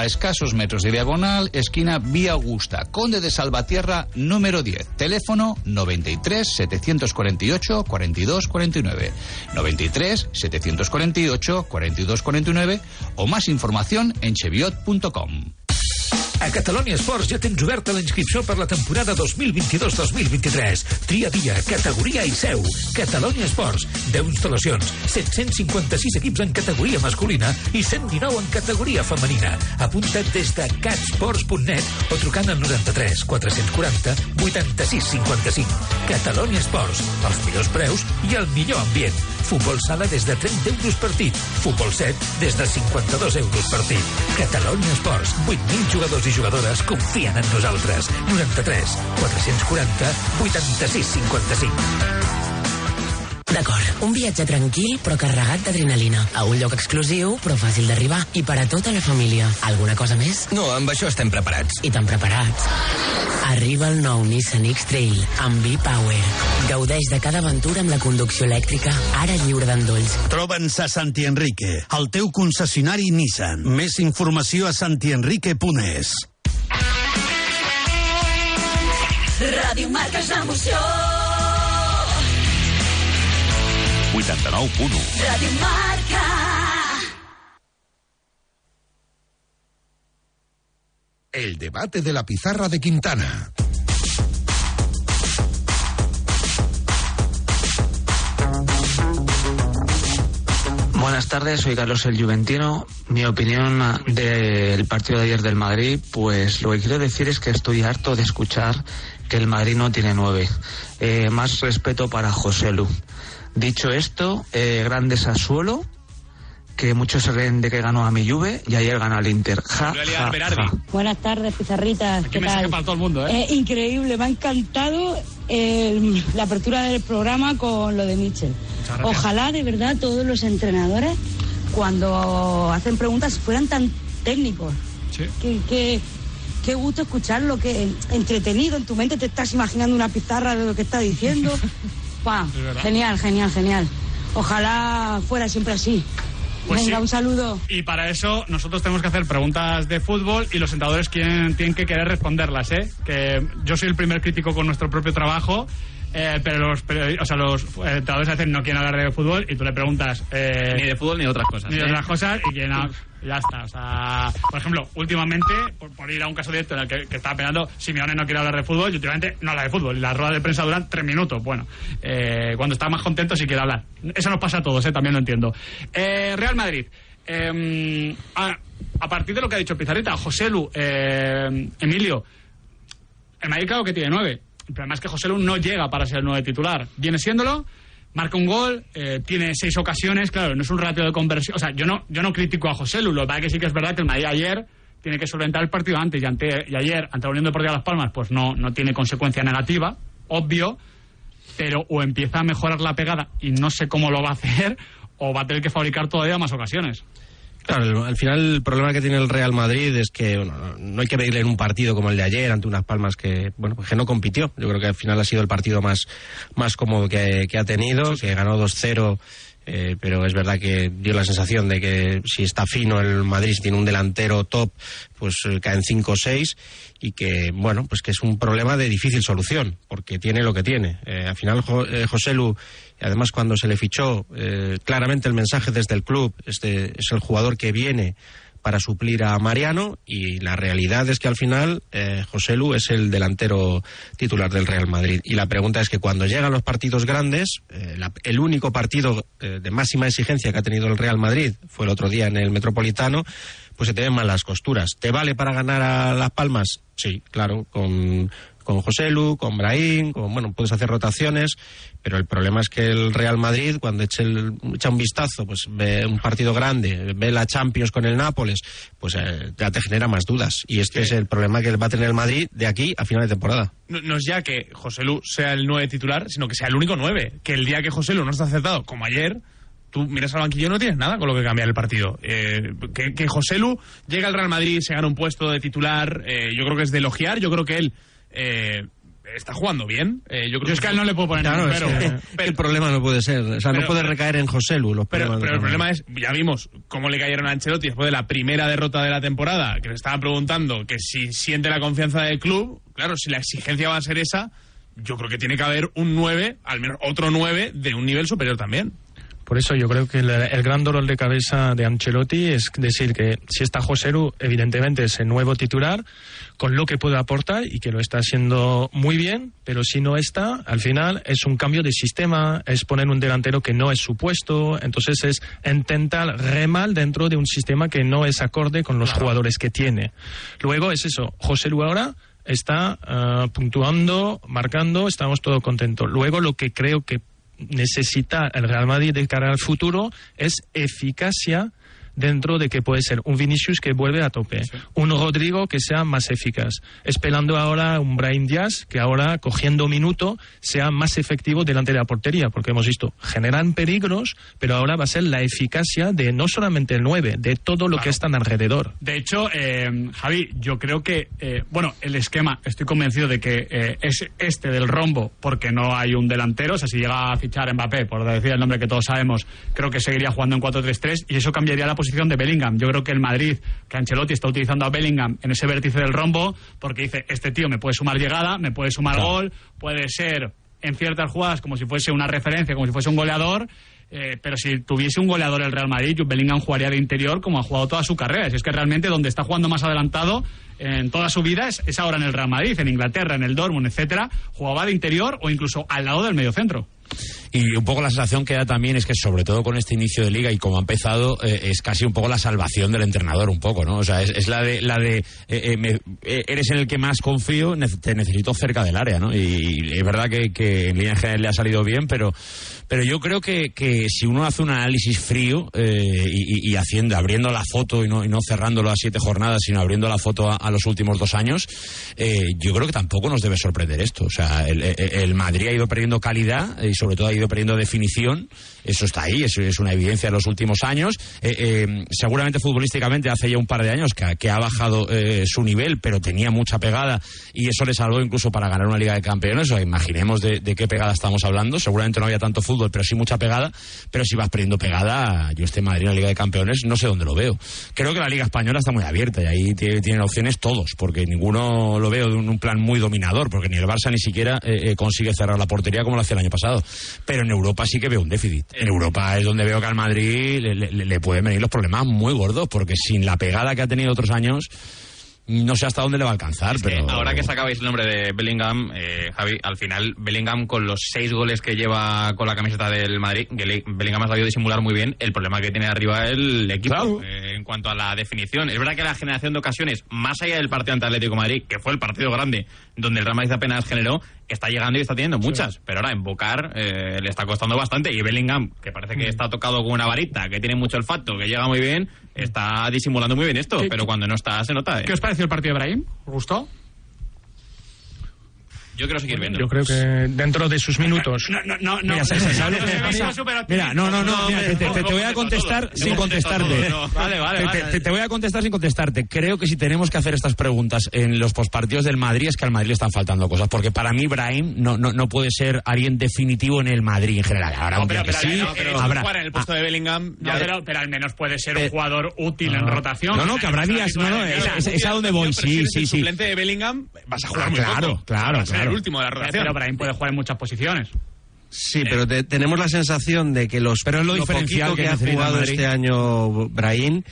a escasos metros de diagonal, esquina Vía Augusta, Conde de Salvatierra, número 10. Teléfono 93 748 42 49. 93 748 42 49 o más información en cheviot.com. A Catalunya Esports ja tens oberta la inscripció per la temporada 2022-2023. Tria dia, categoria i seu. Catalunya Esports. 10 instal·lacions, 756 equips en categoria masculina i 119 en categoria femenina. Apunta't des de catsports.net o trucant al 93 440 86 55. Catalunya Esports. Els millors preus i el millor ambient. Futbol sala des de 30 euros partit. Futbol 7 des de 52 euros partit. Catalunya Esports. 8.000 jugadors i jugadores confien en nosaltres. 93 440 86 55. D'acord, un viatge tranquil però carregat d'adrenalina. A un lloc exclusiu però fàcil d'arribar. I per a tota la família. Alguna cosa més? No, amb això estem preparats. I tan preparats. Arriba el nou Nissan X-Trail amb V-Power. Gaudeix de cada aventura amb la conducció elèctrica, ara lliure d'endolls. Troba'ns a Santi Enrique, el teu concessionari Nissan. Més informació a santienrique.es. Ràdio Marca és l'emoció. 89.1 Ràdio Marca. El debate de la pizarra de Quintana. Buenas tardes, soy Carlos el Juventino. Mi opinión del partido de ayer del Madrid, pues lo que quiero decir es que estoy harto de escuchar que el Madrid no tiene nueve. Eh, más respeto para José Lu. Dicho esto, eh, grande Sassuolo, que muchos se creen de que ganó a mi Juve y ayer ganó al Inter. Ja, ja, ja. Buenas tardes, pizarritas. ¿Qué tal? para todo el mundo, ¿eh? Eh, increíble, me ha encantado el- la apertura del programa con lo de Mitchell. Ojalá de verdad todos los entrenadores, cuando hacen preguntas, fueran tan técnicos. Sí. Qué, qué- qué gusto escucharlo, que entretenido, en tu mente te estás imaginando una pizarra de lo que está diciendo. Genial, genial, genial. Ojalá fuera siempre así. Pues Venga, sí. un saludo. Y para eso nosotros tenemos que hacer preguntas de fútbol y los sentadores tienen, tienen que querer responderlas, ¿eh? Que yo soy el primer crítico con nuestro propio trabajo, eh, pero los, o sea, los eh, a veces no quieren hablar de fútbol y tú le preguntas... eh, Ni de fútbol ni de otras cosas. ni de ¿eh? otras cosas y no, ya está. O sea, por ejemplo, últimamente, por, por ir a un caso directo en el que, que estaba peleando, Simeone no quiere hablar de fútbol y últimamente no habla de fútbol. Y las ruedas de prensa duran tres minutos. Bueno, eh, cuando está más contento sí quiere hablar. Eso nos pasa a todos, ¿eh? también lo entiendo. Eh, Real Madrid. eh, a, a partir de lo que ha dicho Pizarrita, José Lu, eh, Emilio, el Madrid claro que tiene nueve. El problema es que José Lu no llega para ser el nueve titular. Viene siéndolo, marca un gol, eh, tiene seis ocasiones, claro, no es un ratio de conversión. O sea, yo no, yo no critico a José Lu, lo que que sí que es verdad que el Madrid ayer tiene que solventar el partido antes y, ante, y ayer, ante la Unión Deportiva Las Palmas, pues no, no tiene consecuencia negativa, obvio, pero o empieza a mejorar la pegada y no sé cómo lo va a hacer, o va a tener que fabricar todavía más ocasiones. Claro, al final el problema que tiene el Real Madrid es que bueno, no- hay que medirle en un partido como el de ayer ante unas palmas que bueno pues que no compitió. Yo creo que al final ha sido el partido más, más cómodo que, que ha tenido, que ganó 2-0. eh, pero es verdad que dio la sensación de que si está fino el Madrid, si tiene un delantero top, pues eh, caen 5 o 6 y que, bueno, pues que es un problema de difícil solución, porque tiene lo que tiene. Eh, al final, Jo- José Lu, además cuando se le fichó, eh, claramente el mensaje desde el club es, de- es el jugador que viene para suplir a Mariano y la realidad es que al final eh, José Lu es el delantero titular del Real Madrid. Y la pregunta es que cuando llegan los partidos grandes, eh, la- el único partido eh, de máxima exigencia que ha tenido el Real Madrid fue el otro día en el Metropolitano, pues se te ven mal las costuras. ¿Te vale para ganar a Las Palmas? Sí, claro, con, con José Lu, con Brahim, con, bueno, puedes hacer rotaciones, pero el problema es que el Real Madrid, cuando eche, el- echa un vistazo, pues ve un partido grande, ve la Champions con el Nápoles, pues eh, ya te genera más dudas. Y este es el problema que va a tener el Madrid de aquí a final de temporada. No, no es ya que José Lu sea el 9 titular, sino que sea el único 9. Que el día que José Lu no está acertado, como ayer, tú miras al banquillo y no tienes nada con lo que cambiar el partido. Eh, que, que José Lu llega al Real Madrid, se gana un puesto de titular, eh, yo creo que es de elogiar, yo creo que él... eh, está jugando bien. Eh, yo, creo Yo es que a él no le puedo poner Claro, ningún es pero. que el problema no puede ser, o sea, no puede recaer en José Lu. Los Pero, el problema es, ya vimos cómo le cayeron a Ancelotti después de la primera derrota de la temporada, que le estaban preguntando que si siente la confianza del club, claro, si la exigencia va a ser esa, yo creo que tiene que haber un 9, al menos otro 9 de un nivel superior también. Por eso yo creo que el, el gran dolor de cabeza de Ancelotti es decir que si está José Lu, evidentemente es el nuevo titular, con lo que puede aportar y que lo está haciendo muy bien, pero si no está, al final es un cambio de sistema, es poner un delantero que no es su puesto, entonces es intentar remar dentro de un sistema que no es acorde con los jugadores que tiene. Luego es eso, José Lu ahora está ah, puntuando, marcando, estamos todos contentos. Luego lo que creo que necesita el Real Madrid de cara al futuro es eficacia dentro de que puede ser un Vinicius que vuelve a tope, un Rodrigo que sea más eficaz, esperando ahora un Brian Díaz que ahora cogiendo minuto sea más efectivo delante de la portería, porque hemos visto, generan peligros, pero ahora va a ser la eficacia de no solamente el 9, de todo lo que están alrededor. De hecho, eh, Javi, yo creo que, eh, bueno, el esquema, estoy convencido de que eh, es este del rombo, porque no hay un delantero. O sea, si llega a fichar Mbappé, por decir el nombre que todos sabemos, creo que seguiría jugando en 4-3-3 y eso cambiaría la posición de Bellingham. Yo creo que el Madrid, que Ancelotti está utilizando a Bellingham en ese vértice del rombo, porque dice, este tío me puede sumar llegada, me puede sumar gol, puede ser en ciertas jugadas como si fuese una referencia, como si fuese un goleador. Eh, pero si tuviese un goleador el Real Madrid, Bellingham jugaría de interior como ha jugado toda su carrera. Si es que realmente donde está jugando más adelantado en toda su vida es, es ahora en el Real Madrid, en Inglaterra, en el Dortmund, etcétera, jugaba de interior o incluso al lado del mediocentro. Y un poco la sensación que da también es que, sobre todo con este inicio de liga y como ha empezado, eh, es casi un poco la salvación del entrenador, un poco, ¿no? O sea, es, la de, la de eh, eh, me- eh, eres en el que más confío, te necesito cerca del área, ¿no? Y, es verdad que, en línea general le ha salido bien, pero, pero yo creo que, que si uno hace un análisis frío y, y- haciendo, abriendo la foto y no, y no cerrándolo a siete jornadas, sino abriendo la foto a, los últimos dos años, yo creo que tampoco nos debe sorprender esto. O sea, el Madrid ha ido perdiendo calidad y sobre todo ha ido perdiendo definición. Eso está ahí, eso es una evidencia de los últimos años. Eh, eh, seguramente futbolísticamente hace ya un par de años que, ha- que ha bajado eh, su nivel, pero tenía mucha pegada y eso le salvó incluso para ganar una Liga de Campeones. O imaginemos de, qué pegada estamos hablando. Seguramente no había tanto fútbol, pero sí mucha pegada. Pero si vas perdiendo pegada, yo este Madrid en la Liga de Campeones no sé dónde lo veo. Creo que la Liga Española está muy abierta y ahí tiene- tienen opciones todos, porque ninguno lo veo de un, un plan muy dominador, porque ni el Barça ni siquiera consigue cerrar la portería como lo hacía el año pasado. Pero en Europa sí que veo un déficit. En Europa es donde veo que al Madrid le, le- le pueden venir los problemas muy gordos, porque sin la pegada que ha tenido otros años, no sé hasta dónde le va a alcanzar. Es que pero ahora que sacabais el nombre de Bellingham, eh, Javi, al final Bellingham con los seis goles que lleva con la camiseta del Madrid, Bellingham ha sabido disimular muy bien el problema que tiene arriba el equipo eh, en cuanto a la definición. Es verdad que la generación de ocasiones, más allá del partido ante Atlético de Madrid, que fue el partido grande donde el Real Madrid apenas generó, está llegando y está teniendo muchas. Pero ahora invocar eh, le está costando bastante y Bellingham, que parece que está tocado con una varita, que tiene mucho olfato, que llega muy bien, está disimulando muy bien esto, ¿Qué- pero cuando no está se nota. eh. ¿Qué os pareció el partido de Brahim? ¿Os gustó? Yo quiero seguir viendo. Yo creo que dentro de sus minutos. No, no, no. Mira, ¿sabes- sabes lo que pasa? Mira, no, no, no, mira, te, te- te- te voy a contestar sin contestarte. Vale, vale, Te- vale. te, te voy a contestar sin contestarte. Creo que si tenemos que hacer estas preguntas en los postpartidos del Madrid es que al Madrid le están faltando cosas. Porque para mí, Brahim no, no, no puede ser alguien definitivo en el Madrid en general. Ahora, No, pero, que pero, sí, no, pero habrá. jugar en el puesto de Bellingham. No, ya- pero, pero al menos puede ser un Eh, jugador útil en rotación. No, no, que habrá días. No, no, es, es- es a donde voy. Sí, eres sí, el sí. suplente de Bellingham, vas a jugar Ah, muy claro, claro, ser claro. el último de la rotación. Pero Brahim puede jugar en muchas posiciones. Sí, pero te- tenemos la sensación de que los Pero es lo diferencial que que, ha jugado Madrid. este año Brahim,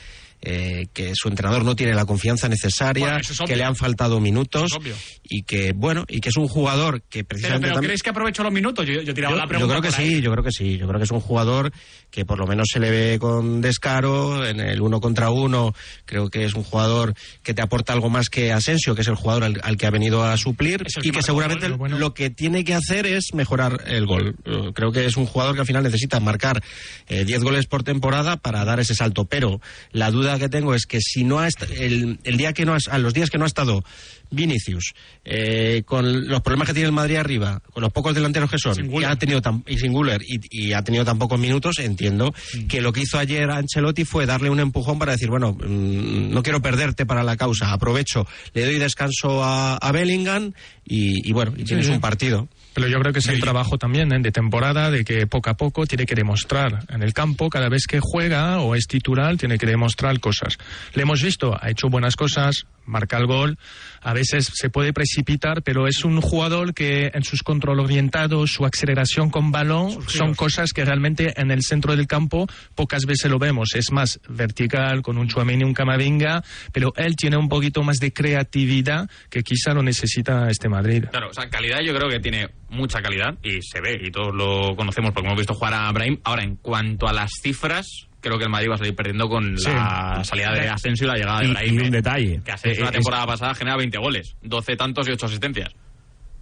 eh, que su entrenador no tiene la confianza necesaria, Bueno, es que le han faltado minutos es y que bueno y que es un jugador que precisamente pero también- ¿creéis que aprovechó los minutos? Yo, yo tiraba yo, la yo pregunta. creo que ahí. sí, yo creo que sí. Yo creo que es un jugador que por lo menos se le ve con descaro en el uno contra uno. Creo que es un jugador que te aporta algo más que Asensio, que es el jugador al, al que ha venido a suplir Es y que seguramente gol, lo bueno. lo que tiene que hacer es mejorar el gol. Eh, Creo que es un jugador que al final necesita marcar eh, 10 goles por temporada para dar ese salto. Pero la duda que tengo es que si no ha el, el día que no has- a los días que no ha estado Vinicius, eh, con los problemas que tiene el Madrid arriba, con los pocos delanteros que son, ha tenido tan, y sin Güler, y, y ha tenido tan pocos minutos, entiendo Mm. que lo que hizo ayer Ancelotti fue darle un empujón para decir, bueno, mm, no quiero perderte para la causa, aprovecho, le doy descanso a, a Bellingham y, y bueno, y tienes sí. un partido. Pero yo creo que es el trabajo también ¿eh? de temporada, de que poco a poco tiene que demostrar en el campo, cada vez que juega o es titular, tiene que demostrar cosas. Le hemos visto, ha hecho buenas cosas, marca el gol, a veces se puede precipitar, pero es un jugador que en sus control orientados, su aceleración con balón, son cosas que realmente en el centro del campo pocas veces lo vemos. Es más vertical, con un Chuameni, un Camavinga, pero él tiene un poquito más de creatividad que quizá lo necesita este Madrid. Claro, o sea, calidad yo creo que tiene mucha calidad y se ve y todos lo conocemos porque hemos visto jugar a Brahim. Ahora, en cuanto a las cifras, creo que el Madrid va a salir perdiendo con Sí. la salida de Asensio y la llegada de Y- Brahim. y un ¿eh? detalle. Que Asensio Eh, la es- temporada pasada genera 20 goles, 12 tantos y 8 asistencias.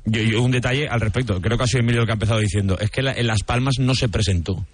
Yo, yo un detalle al respecto. Creo que ha sido Emilio el que ha empezado diciendo. Es que la- en Las Palmas no se presentó.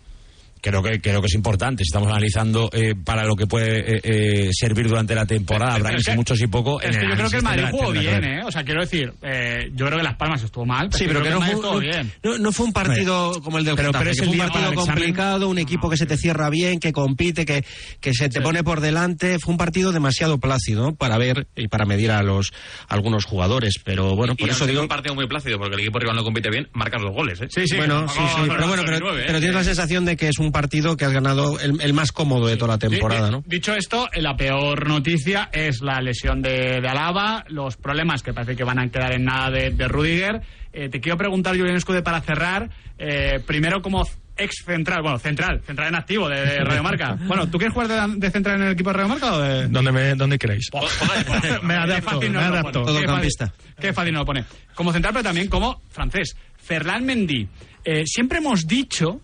Creo que, creo que es importante. Si estamos analizando eh, para lo que puede eh, eh, servir durante la temporada, Pero habrá que- muchos y poco. Es que yo creo que el Madrid jugó que bien. ¿eh? O sea, quiero decir, eh, yo creo que Las Palmas estuvo mal. Sí, pero que creo no fue, no- bien. no, no fue un partido como el del Pero- Getafe, pero es que fue un partido complicado, un equipo que se te cierra bien, que compite, que, que se te pone por delante. Fue un partido demasiado plácido para ver y para medir a los a algunos jugadores. Pero bueno, por y eso digo. un partido muy plácido porque el equipo rival no compite bien, marcas los goles, ¿eh? bueno, sí, sí, pero bueno, pero, pero tienes la sensación de que es un partido que has ganado el, el más cómodo de toda la temporada, ¿no? di- Dicho esto, la peor noticia es la lesión de, de Alaba, los problemas que parece que van a quedar en nada de, de Rudiger. Eh, te quiero preguntar, Julián Escude, para cerrar, eh, primero, ¿cómo ex central, bueno, central, central en activo de, de Radio Marca. Bueno, ¿tú quieres jugar de, de central en el equipo de Radio Marca o de...? Donde, me, donde queréis. me adapto, fácil me adapto. pone. Qué Todocampista. fácil- Qué fácil nos lo pone. Como central, pero también como francés. Ferland Mendy. Eh, siempre hemos dicho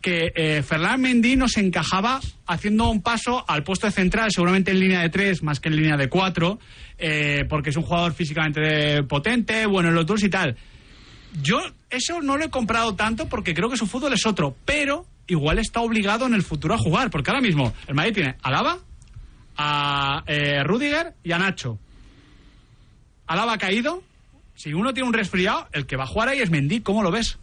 que eh, Ferland Mendy nos encajaba haciendo un paso al puesto de central, seguramente en línea de tres más que en línea de cuatro, eh, porque es un jugador físicamente potente, bueno en los dos y tal. Yo eso no lo he comprado tanto porque creo que su fútbol es otro, pero igual está obligado en el futuro a jugar, porque ahora mismo el Madrid tiene a Lava, a eh, Rudiger y a Nacho. Alaba ha caído. Si uno tiene un resfriado, el que va a jugar ahí es Mendy. ¿Cómo lo ves?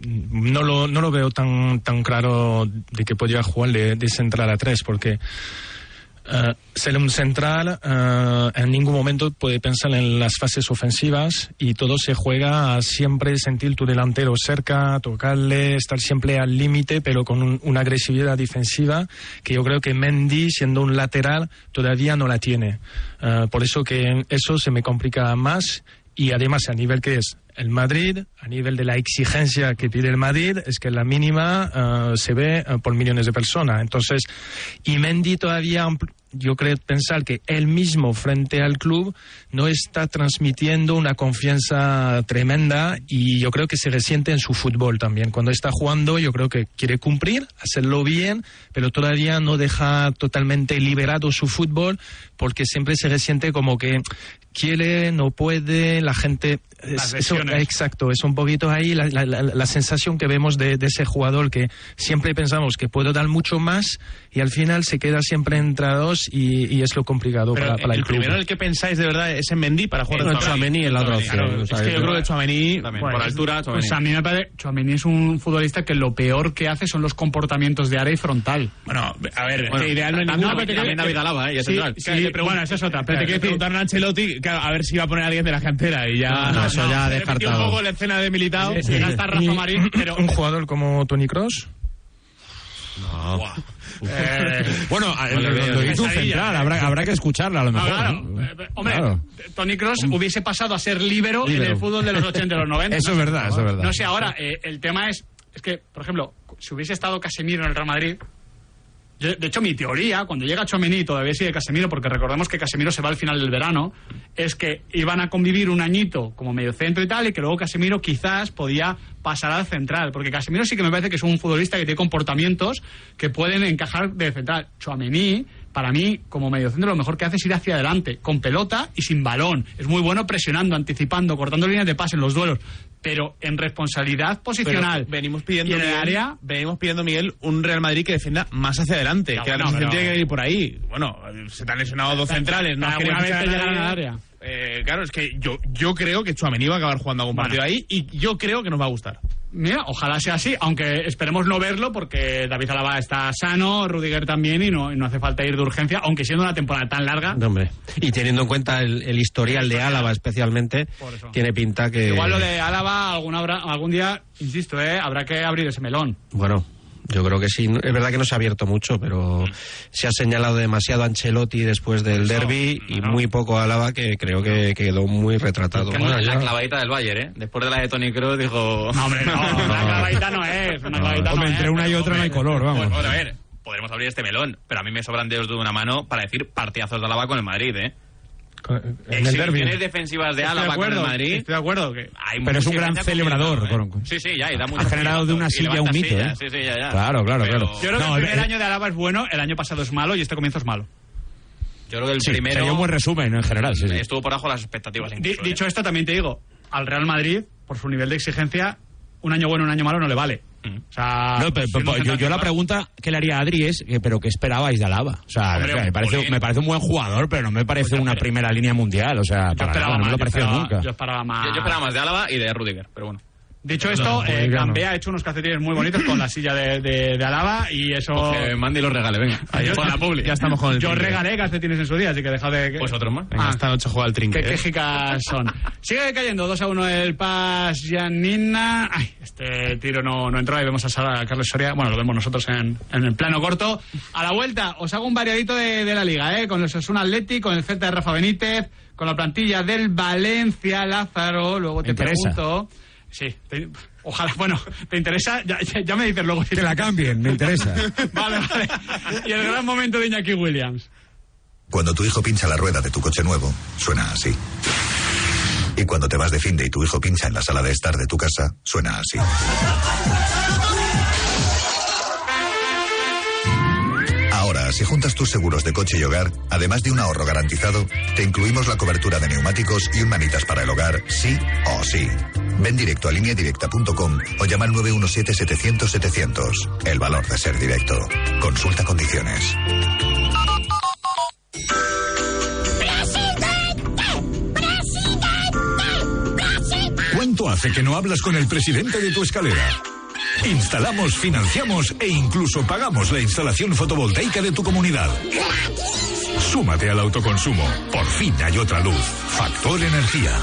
No lo, no lo veo tan, tan claro de que podría jugar de, de central a tres, porque eh, ser un central eh, en ningún momento puede pensar en las fases ofensivas y todo se juega a siempre sentir tu delantero cerca, tocarle, estar siempre al límite, pero con un- una agresividad defensiva que yo creo que Mendy, siendo un lateral, todavía no la tiene. Eh, por eso que eso se me complica más y además a nivel que es el Madrid, a nivel de la exigencia que pide el Madrid, es que la mínima eh, se ve eh, por millones de personas. Entonces, y Mendy todavía, yo creo pensar que él mismo frente al club no está transmitiendo una confianza tremenda y yo creo que se resiente en su fútbol también. Cuando está jugando, yo creo que quiere cumplir, hacerlo bien, pero todavía no deja totalmente liberado su fútbol porque siempre se resiente como que quiere, no puede, la gente... Las es- eso- exacto, es un poquito ahí la, la- la- la sensación que vemos de, de ese jugador que siempre pensamos que puede dar mucho más y al final se queda siempre entre dos y, y es lo complicado Pero para, para el, el club. primero en el que pensáis de verdad es en Mendy para jugar No, en Tchouaméni es la otra opción. Claro, sea, es que yo creo que Chouameni Bueno, por altura, Tchouaméni. Pues a mí me parece, Chouameni es un futbolista que lo peor que hace son los comportamientos de área y frontal. Bueno, a ver, Bueno, ideal no hay también- ninguno. también pero te- David Alaba, ¿eh? Y es Sí, sí, bueno, esa es otra. Pero te quiero decir, preguntaron a Ancelotti claro, a ver si iba a poner a alguien de la cantera y ya... No, eso ya se repitió descartado. un poco la escena de Militao. Sí, sí, hasta Rafa Marín, pero un jugador como Tony Cross eh, Bueno, No un pesadilla, central, ¿eh? habrá, habrá que escucharla a lo Ah, mejor. claro. ¿no? Eh, Hombre, Claro. Tony Cross hubiese pasado a ser líbero en el fútbol de los 80 y los 90. Eso No es sé, verdad, eso es verdad. No sé, ahora, eh, el tema es, es que, por ejemplo, si hubiese estado Casemiro en el Real Madrid, yo- de hecho, mi teoría, cuando llega Chomení, todavía sigue Casemiro, porque recordemos que Casemiro se va al final del verano, es que iban a convivir un añito como medio centro y tal, y que luego Casemiro quizás podía pasar al central, porque Casemiro sí que me parece que es un futbolista que tiene comportamientos que pueden encajar de central. Chouameni, para mí, como medio centro, lo mejor que hace es ir hacia adelante, con pelota y sin balón. Es muy bueno presionando, anticipando, cortando líneas de pase en los duelos, pero en responsabilidad posicional. Pero venimos pidiendo en el Miguel, área venimos pidiendo Miguel un Real Madrid que defienda más hacia adelante, que bueno, la posición pero- tiene que ir por ahí. Bueno, se te han lesionado dos centrales, no nadie. al área. Eh, claro, es que yo, yo creo que Chouameni va a acabar jugando algún Bueno. partido ahí y yo creo que nos va a gustar. Mira, ojalá sea así, aunque esperemos no verlo porque David Alaba está sano, Rudiger también y no, y no hace falta ir de urgencia, aunque siendo una temporada tan larga. No, hombre. Y teniendo en cuenta el, el historial de Álava especialmente, tiene pinta que... Igual lo de Álava alguna algún día, insisto, ¿eh? habrá que abrir ese melón. Bueno, yo creo que sí. Es verdad que no se ha abierto mucho, pero se ha señalado demasiado a Ancelotti después del derby y muy poco a Álava, que creo que quedó muy retratado. Que Bueno, la ya- clavadita del Bayern, ¿eh? Después de la de Tony Kroos dijo... No, hombre, no, una clavadita no es, una clavadita Hombre, no entre es, una y otra no hay color, vamos. Bueno, a ver, podremos abrir este melón, pero a mí me sobran dedos de una mano para decir partidazos de Álava con el Madrid, ¿eh? En el derbi. Defensivas de Álava con el acuerdo, Madrid. Estoy de acuerdo. Que, hay Pero es un gran celebrador, ¿eh? con- Sí, sí, ya, y da Ha generado de una silla un mito, sillas, ¿eh? Sí, sí, ya, ya. Claro, claro, Pero claro. yo creo que No, el primer eh, año de Álava es bueno, el año pasado es malo y este comienzo es malo. Yo creo que el Sí, primero sería un buen resumen en general. sí, sí. estuvo por abajo las expectativas. Incluso, ¿eh? dicho esto, también te digo, al Real Madrid, por su nivel de exigencia, un año bueno, un año malo no le vale. Mm. O sea, No, pero- siendo pero un yo, la pregunta que le haría a Adri es, que, ¿pero qué esperabais de Alaba? O sea, Hombre, me, parece, me parece un buen jugador, pero no me parece Pues una primera línea mundial. O sea, Yo para esperaba nada, no me más, lo yo pareció esperaba- nunca. Yo esperaba más. Yo, esperaba más de Álava y de Rudiger, pero bueno. Dicho esto, eh. Gambé ha hecho unos calcetines muy bonitos con la silla de, de, de Alaba y eso... Coge, mande y los regale, venga. Ahí la publi. Ya estamos con el Yo trinque. regalé calcetines en su día, así que dejad de... Pues otros más. Venga, Ah. esta noche juega el trinque. Qué ¿eh? quejicas son. Sigue cayendo 2 a 1 el Pas Janina. Ay, este tiro no, no entró. Ahí vemos a Sara a Carlos Soria. Bueno, lo vemos nosotros en, en el plano corto. A la vuelta, os hago un variadito de, de la liga, ¿eh? Con el Osasuna Atleti, con el Celta de Rafa Benítez, con la plantilla del Valencia Lázaro. Luego te pregunto. Sí, te- Ojalá, bueno, ¿te interesa? Ya, ya- ya me dices luego. Que la cambien, me interesa. vale, vale. Y el gran momento de Iñaki Williams. Cuando tu hijo pincha la rueda de tu coche nuevo, suena así. Y cuando te vas de fin de y tu hijo pincha en la sala de estar de tu casa, suena así. Ahora, si juntas tus seguros de coche y hogar, además de un ahorro garantizado, te incluimos la cobertura de neumáticos y un manitas para el hogar, sí o sí. Ven directo a lineadirecta.com o llama al 917-700-700. El valor de ser directo. Consulta condiciones. ¿Cuánto hace que no hablas con el presidente de tu escalera? Instalamos, financiamos e incluso pagamos la instalación fotovoltaica de tu comunidad. Súmate al autoconsumo. Por fin hay otra luz. Factor Energía.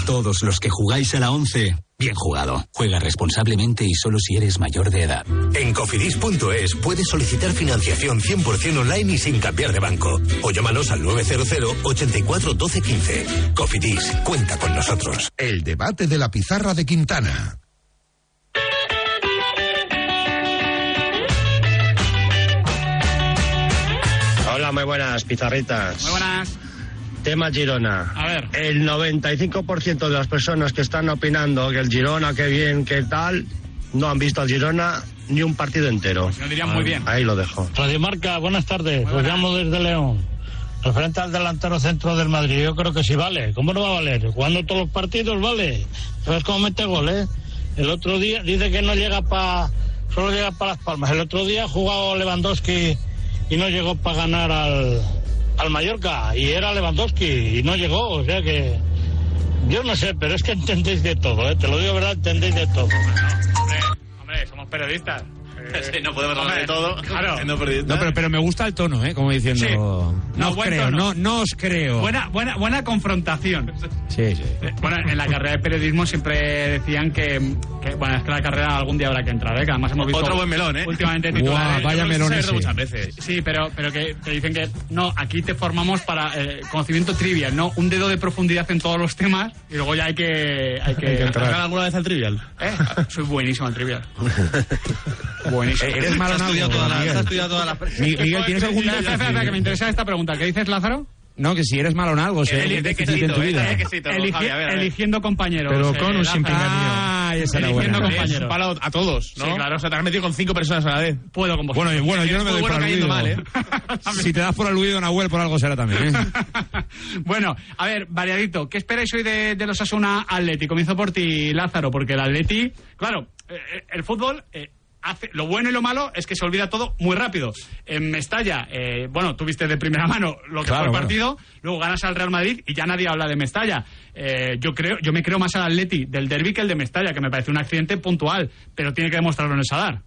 A todos los que jugáis a la 11, bien jugado. Juega responsablemente y solo si eres mayor de edad. En cofidis.es puedes solicitar financiación 100% online y sin cambiar de banco. O llámanos al 900 84 12 15. Cofidis, cuenta con nosotros. El debate de la pizarra de Quintana. Hola, muy buenas, pizarritas. Muy buenas. Tema Girona. A ver. El 95% de las personas que están opinando que el Girona, qué bien, qué tal, no han visto al Girona ni un partido entero. Lo dirían muy bien. Ahí lo dejo. Radio Marca, buenas tardes. Os llamo desde León. Referente al delantero centro del Madrid, yo creo que sí vale. ¿Cómo no va a valer? Jugando todos los partidos, vale. ¿Sabes cómo mete goles? El otro día dice que no llega para. Solo llega para Las Palmas. El otro día ha jugado Lewandowski y no llegó para ganar al, al Mallorca. Y era Lewandowski y no llegó. O sea que. Yo no sé, pero es que entendéis de todo, ¿eh? Te lo digo verdad, entendéis de todo. Hombre, hombre, somos periodistas. Eh, no podemos hablar de todo. Claro. periodistas. No, pero, pero me gusta el tono, ¿eh? Como diciendo. Sí. No, os creo, tono. no, no os creo. Buena, buena, buena confrontación. Sí, sí. Eh, Bueno, en la carrera de periodismo siempre decían que, que, bueno, es que la carrera algún día habrá que entrar, ¿eh? que además hemos visto Otro buen melón, ¿eh? últimamente titulares. vaya creo que melón ese. muchas veces. Sí, pero, pero que te dicen que no, aquí te formamos para eh, conocimiento trivial, no un dedo de profundidad en todos los temas y luego ya hay que... Hay que, ¿Has jugado alguna vez al trivial? ¿Eh? Soy buenísimo al trivial. buenísimo. Eh, malo algo, todas las- Miguel. ¿tienes algún Espera, espera, espera, que me interesa esta pregunta. ¿Qué dices, Lázaro? No, que si eres malo en algo, ¿eh? ver. Eligiendo compañeros. Pero eh, con un sin. Ah, esa era Eligiendo compañeros. Es palo a todos, ¿no? Sí, claro. O sea, te has metido con cinco personas a la vez. Puedo con vosotros. Bueno, bueno, yo no me doy por aludido. mal, ¿eh? Si te das por aludido, Nahuel, por algo será también, ¿eh? bueno, a ver, variadito. ¿Qué esperáis hoy de, de los Asuna Atleti? Comienzo por ti, Lázaro, porque el Atleti, claro, eh, eh, el fútbol... eh, Hace, lo bueno y lo malo es que se olvida todo muy rápido. En Mestalla, eh, bueno, tú viste de primera mano lo que Claro, fue el bueno. partido, luego ganas al Real Madrid y ya nadie habla de Mestalla. Eh, yo creo, yo me creo más al Atleti del derby que el de Mestalla, que me parece un accidente puntual, pero tiene que demostrarlo en el Sadar.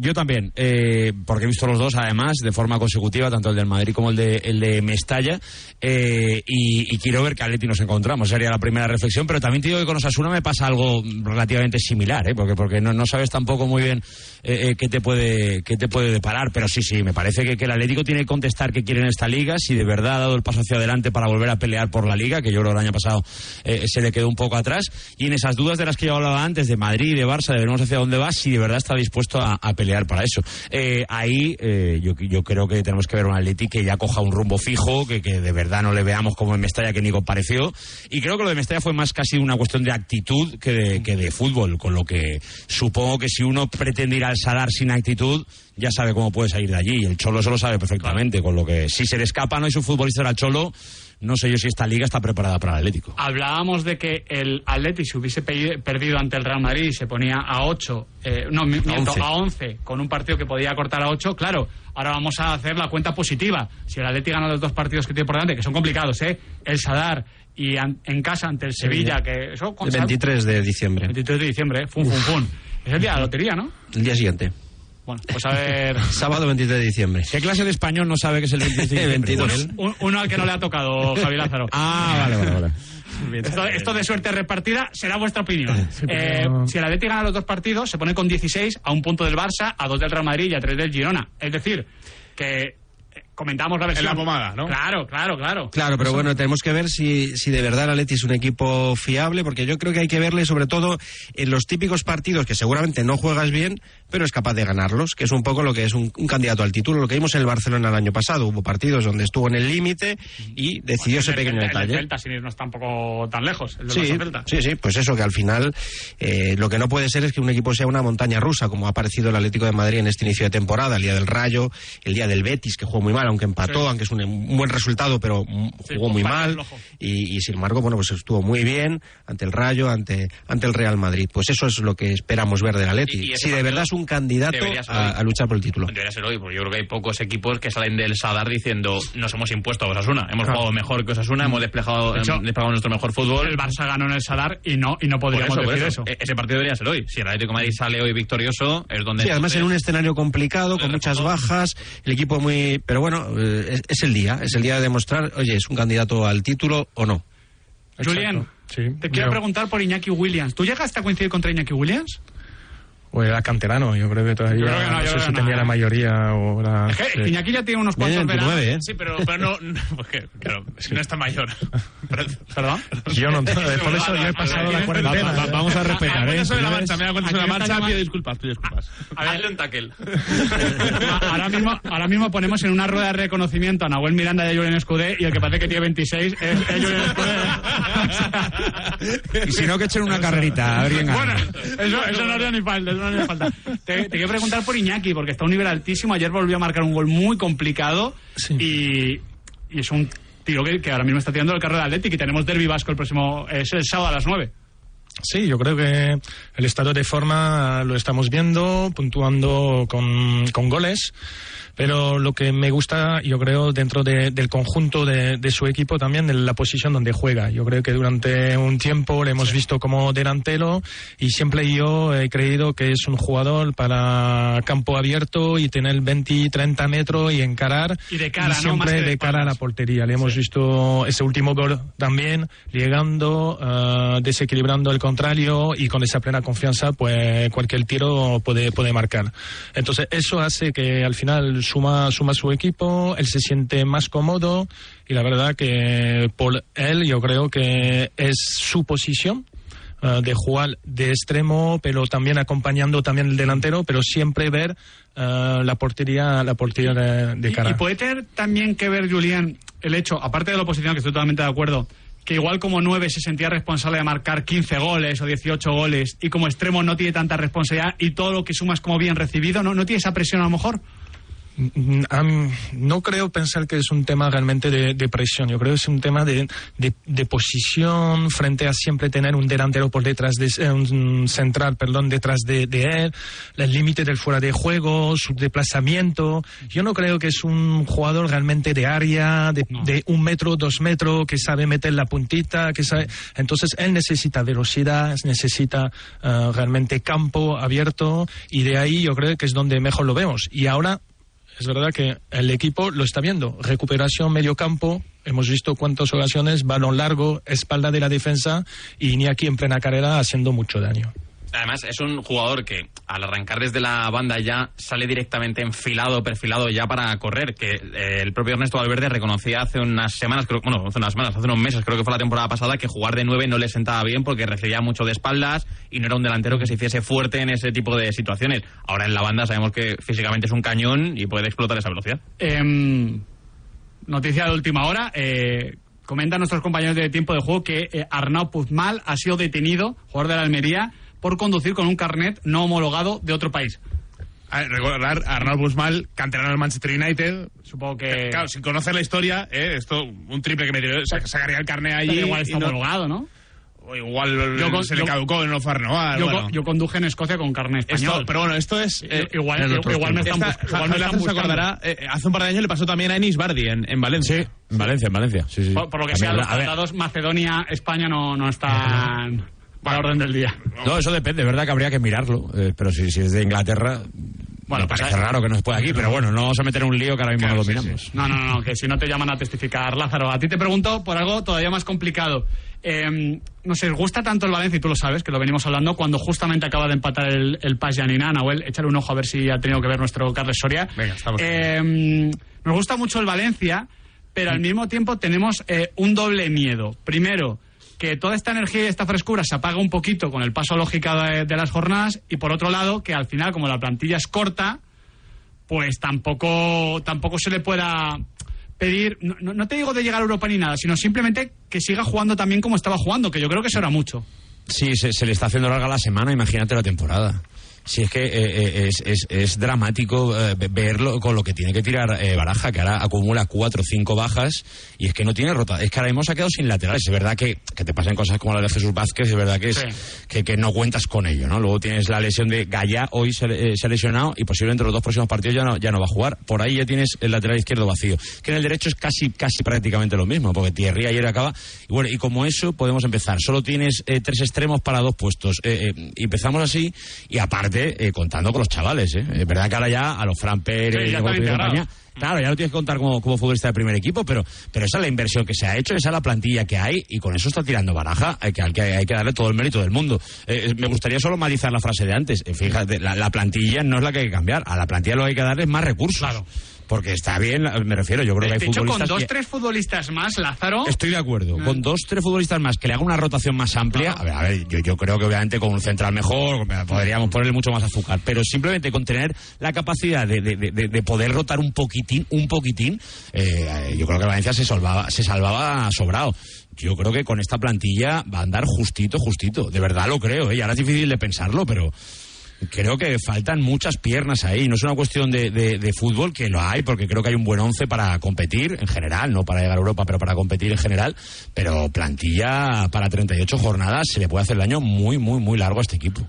Yo también, eh, porque he visto los dos además de forma consecutiva, tanto el del Madrid como el de, el de Mestalla, eh, y, y quiero ver que Atleti nos encontramos, sería la primera reflexión, pero también te digo que con Osasuna me pasa algo relativamente similar, ¿eh? porque, porque no, no sabes tampoco muy bien eh, eh, qué, te puede, qué te puede deparar, pero sí, sí, me parece que, que el Atlético tiene que contestar qué quiere en esta liga, si de verdad ha dado el paso hacia adelante para volver a pelear por la liga, que yo creo que el año pasado eh, se le quedó un poco atrás, y en esas dudas de las que yo hablaba antes, de Madrid, de Barça, de veremos hacia dónde va, si de verdad está dispuesto a, a pelear para eso. Eh, ahí eh, yo, yo creo que tenemos que ver un Atleti que ya coja un rumbo fijo, que, que de verdad no le veamos como en Mestalla, que Nico pareció, y creo que lo de Mestalla fue más casi una cuestión de actitud que de, que de fútbol, con lo que supongo que si uno pretende ir al Sadar sin actitud, ya sabe cómo puede salir de allí, el Cholo eso lo sabe perfectamente, con lo que si se le escapa no es un futbolista al Cholo, no sé yo si esta liga está preparada para el Atlético. Hablábamos de que el Atleti se hubiese pe- perdido ante el Real Madrid y se ponía a 8, no, mi- miento, 11. a 11 con un partido que podía cortar a 8. Claro, ahora vamos a hacer la cuenta positiva. Si el Atleti gana los dos partidos que tiene por delante, que son complicados, ¿eh? El Sadar y an- en casa ante el Sevilla, que eso El 23 de diciembre. 23 de diciembre, ¿eh? fun, fun, fun. Es el día de la lotería, ¿no? El día siguiente. Bueno, pues a ver. Sábado 23 de diciembre. ¿Qué clase de español no sabe que es el 23 de diciembre? 22. Un- uno al que no le ha tocado, Javi Lázaro. Ah, vale, vale, vale. Esto, esto de suerte repartida será vuestra opinión. Eh, si el Atleti gana los dos partidos, se pone con 16 a un punto del Barça, a dos del Real Madrid y a tres del Girona. Es decir, que comentamos la versión. En la pomada, ¿no? Claro, claro, claro. Claro, pero bueno, tenemos que ver si, si de verdad el Atleti es un equipo fiable, porque yo creo que hay que verle sobre todo en los típicos partidos que seguramente no juegas bien, pero es capaz de ganarlos, que es un poco lo que es un, un candidato al título. Lo que vimos en el Barcelona el año pasado, hubo partidos donde estuvo en el límite y decidió ese El- el- pequeño el- el detalle. Celta, sin irnos tampoco tan lejos. El Sí, Celta. sí, sí, pues eso, que al final eh, lo que no puede ser es que un equipo sea una montaña rusa, como ha parecido el Atlético de Madrid en este inicio de temporada, el día del Rayo, el día del Betis, que jugó muy mal, aunque empató, Sí. aunque es un, un buen resultado, pero Sí, jugó muy mal. Y, y sin embargo, bueno, pues estuvo muy bien ante el Rayo, ante, ante el Real Madrid. Pues eso es lo que esperamos ver del Atleti. Y- si de verdad es un candidato a, luchar por el título. Debería ser hoy, porque yo creo que hay pocos equipos que salen del Sadar diciendo nos hemos impuesto a Osasuna. Hemos Claro. jugado mejor que Osasuna, hemos desplegado, De hecho, hemos desplegado nuestro mejor fútbol. El Barça ganó en el Sadar y no, y no Por podríamos eso, decir eso. eso. E- Ese partido debería ser hoy. Si el Atlético de Madrid sale hoy victorioso, es donde. Sí, además en un escenario complicado, con muchas bajas, el equipo muy... Pero bueno, eh, es, es el día, es el día de demostrar, oye, ¿es un candidato al título o no? Julián, Sí, te quiero yo- preguntar por Iñaki Williams. ¿Tú llegaste a coincidir contra Iñaki Williams? O era canterano, yo creo que todavía creo que no, no, sé si no, tenía ¿eh? la mayoría o la... Es que sí. Iñaki ya tiene unos cuantos 29, veranos. ¿eh? Sí, pero, pero no, no, porque, claro, es que no está mayor. ¿Perdón? Yo no, por eso yo he pasado la cuarentena. Va- va- vamos a respetar, Ah, ¿eh? eso de la marcha, me da de la marcha, pido disculpas, pido disculpas. A ver, Hazle un tackle. ahora mismo, ahora mismo ponemos en una rueda de reconocimiento a Nahuel Miranda y a Julián Escudé y el que parece que tiene 26 es, Julián Escudé. Y si no, que echen una carrerita, a ver quién gana. Bueno, eso, eso no haría ni falta, no haría falta. Te, te quiero preguntar por Iñaki, porque está a un nivel altísimo. Ayer volvió a marcar un gol muy complicado y, y es un tío que, que ahora mismo está tirando el carro del Atlético y tenemos Derby Vasco el próximo, es el sábado a las 9. Sí, yo creo que el estado de forma lo estamos viendo, puntuando con, con goles. Pero lo que me gusta, yo creo, dentro de- del conjunto de, de su equipo también, en la posición donde juega. Yo creo que durante un tiempo le hemos visto como delantero y siempre yo he creído que es un jugador para campo abierto y tener 20, 30 metros y encarar. Y de cara, ¿no? siempre que de de cara a la portería. Le hemos visto ese último gol también, llegando, eh, desequilibrando el contrario y con esa plena confianza, pues cualquier tiro puede, puede marcar. Entonces, eso hace que al final suma, suma su equipo, él se siente más cómodo y la verdad que por él yo creo que es su posición. eh, de jugar de extremo, pero también acompañando también el delantero, pero siempre ver eh, la portería, la portería de, de cara. Y puede tener también que ver, Julián, el hecho, aparte de la oposición, que estoy totalmente de acuerdo, que igual como 9 se sentía responsable de marcar 15 goles o 18 goles y como extremo no tiene tanta responsabilidad y todo lo que sumas como bien recibido, ¿no, no tiene esa presión a lo mejor? Am, no creo pensar que es un tema realmente de, de presión. Yo creo que es un tema de, de- de posición frente a siempre tener un delantero por detrás de eh, un central, perdón, detrás de, él, el límite del fuera de juego, su desplazamiento. Yo no creo que es un jugador realmente de área, de, de un metro, dos metros, que sabe meter la puntita, que sabe. Entonces él necesita velocidad, necesita eh, realmente campo abierto y de ahí yo creo que es donde mejor lo vemos. Y ahora es verdad que el equipo lo está viendo. Recuperación medio campo. Hemos visto cuántas ocasiones, balón largo, espalda de la defensa y ni aquí en plena carrera haciendo mucho daño. Además, es un jugador que al arrancar desde la banda ya sale directamente enfilado, perfilado ya para correr. Que eh, el propio Ernesto Valverde reconocía hace unas semanas, creo, bueno, hace unas semanas, hace unos meses, creo que fue la temporada pasada, que jugar de nueve no le sentaba bien porque recibía mucho de espaldas y no era un delantero que se hiciese fuerte en ese tipo de situaciones. Ahora en la banda sabemos que físicamente es un cañón y puede explotar esa velocidad. Em, noticia de última hora. Eh, comentan nuestros compañeros de tiempo de juego que eh, Arnau Puzmal ha sido detenido, jugador de la Almería, por conducir con un carnet no homologado de otro país. A recordar a Arnold Busmal, canterano del Manchester United. Supongo que. Claro, sin conocer la historia, ¿eh? esto, un triple que metió, sa- sacaría el carnet allí. Pero igual está no- homologado, ¿no? O igual Yo con- se le yo- caducó y no lo fue a renovar. Yo, bueno. yo conduje en Escocia con carne Esto- español. pero bueno, esto es. eh, igual, en otros igual me están, Esta- igual me están se acordará, eh, hace un par de años le pasó también a Enis Bardi en, en Valencia. En Valencia, en Valencia. Sí, sí. Por, por lo que sea, También, los a ver, tratados Macedonia, España no, no están a la orden del día. No, eso depende, verdad que habría que mirarlo. eh, pero si, si es de Inglaterra, Bueno, me pues parece raro que no se pueda aquí. Pero bueno, no vamos a meter un lío que ahora mismo no dominamos. No, no, no, que si no te llaman a testificar, Lázaro. A ti te pregunto por algo todavía más complicado. Eh, no sé, ¿os gusta tanto el Valencia? Y tú lo sabes, que lo venimos hablando, cuando justamente acaba de empatar el, el Paz Yanina. Nahuel, échale un ojo a ver si ha tenido que ver nuestro Carles Soria. Venga, estamos. Eh, nos gusta mucho el Valencia, pero al mismo tiempo tenemos eh, un doble miedo. Primero, que toda esta energía y esta frescura se apaga un poquito con el paso lógico de, las jornadas. Y por otro lado, que al final, como la plantilla es corta, pues tampoco, tampoco se le pueda pedir, no, no- te digo de llegar a Europa ni nada, sino simplemente que siga jugando también como estaba jugando, que yo creo que eso era mucho. Sí, se le está haciendo larga la semana, imagínate la temporada. Si es que eh, eh, es, es- es dramático eh, ve- verlo con lo que tiene que tirar eh, Baraja, que ahora acumula cuatro o cinco bajas y es que no tiene rota. Es que ahora mismo se ha quedado sin laterales. Es verdad que, que te pasan cosas como la de Jesús Vázquez, es verdad que, es, que, que no cuentas con ello, ¿no? Luego tienes la lesión de Gallá, hoy se, eh, se ha lesionado y posiblemente los dos próximos partidos ya no, ya no va a jugar. Por ahí ya tienes el lateral izquierdo vacío. Que en el derecho es casi, casi prácticamente lo mismo, porque Thierry ayer acaba. Y bueno, y como eso podemos empezar. Solo tienes eh, tres extremos para dos puestos. Empezamos así y aparte eh, contando con los chavales. ¿eh? Es verdad que ahora ya a los Fran Pérez Sí, ya y compañía, Claro, ya lo tienes que contar como, como futbolista de primer equipo, pero, pero esa es la inversión que se ha hecho, esa es la plantilla que hay y con eso está tirando baraja, hay que, hay que, hay que darle todo el mérito del mundo. Eh, me gustaría solo matizar la frase de antes. Eh, fíjate, la, la plantilla no es la que hay que cambiar, a la plantilla lo que hay que darle es más recursos. Claro. Porque está bien, me refiero, yo creo que hay de hecho, con futbolistas dos, que- tres futbolistas más, Lázaro... Estoy de acuerdo. Con dos, tres futbolistas más que le haga una rotación más amplia. A ver, a ver, yo, yo creo que obviamente con un central mejor podríamos ponerle mucho más azúcar. Pero simplemente con tener la capacidad de, de- de- de poder rotar un poquitín, un poquitín, eh, yo creo que Valencia se salvaba, se salvaba sobrado. Yo creo que con esta plantilla va a andar justito, justito. De verdad lo creo, ¿eh? Y ahora es difícil de pensarlo, pero creo que faltan muchas piernas ahí. No es una cuestión de, de- de fútbol, que lo hay, porque creo que hay un buen once para competir en general, no para llegar a Europa, pero para competir en general. Pero plantilla para 38 jornadas se le puede hacer el año muy, muy, muy largo a este equipo.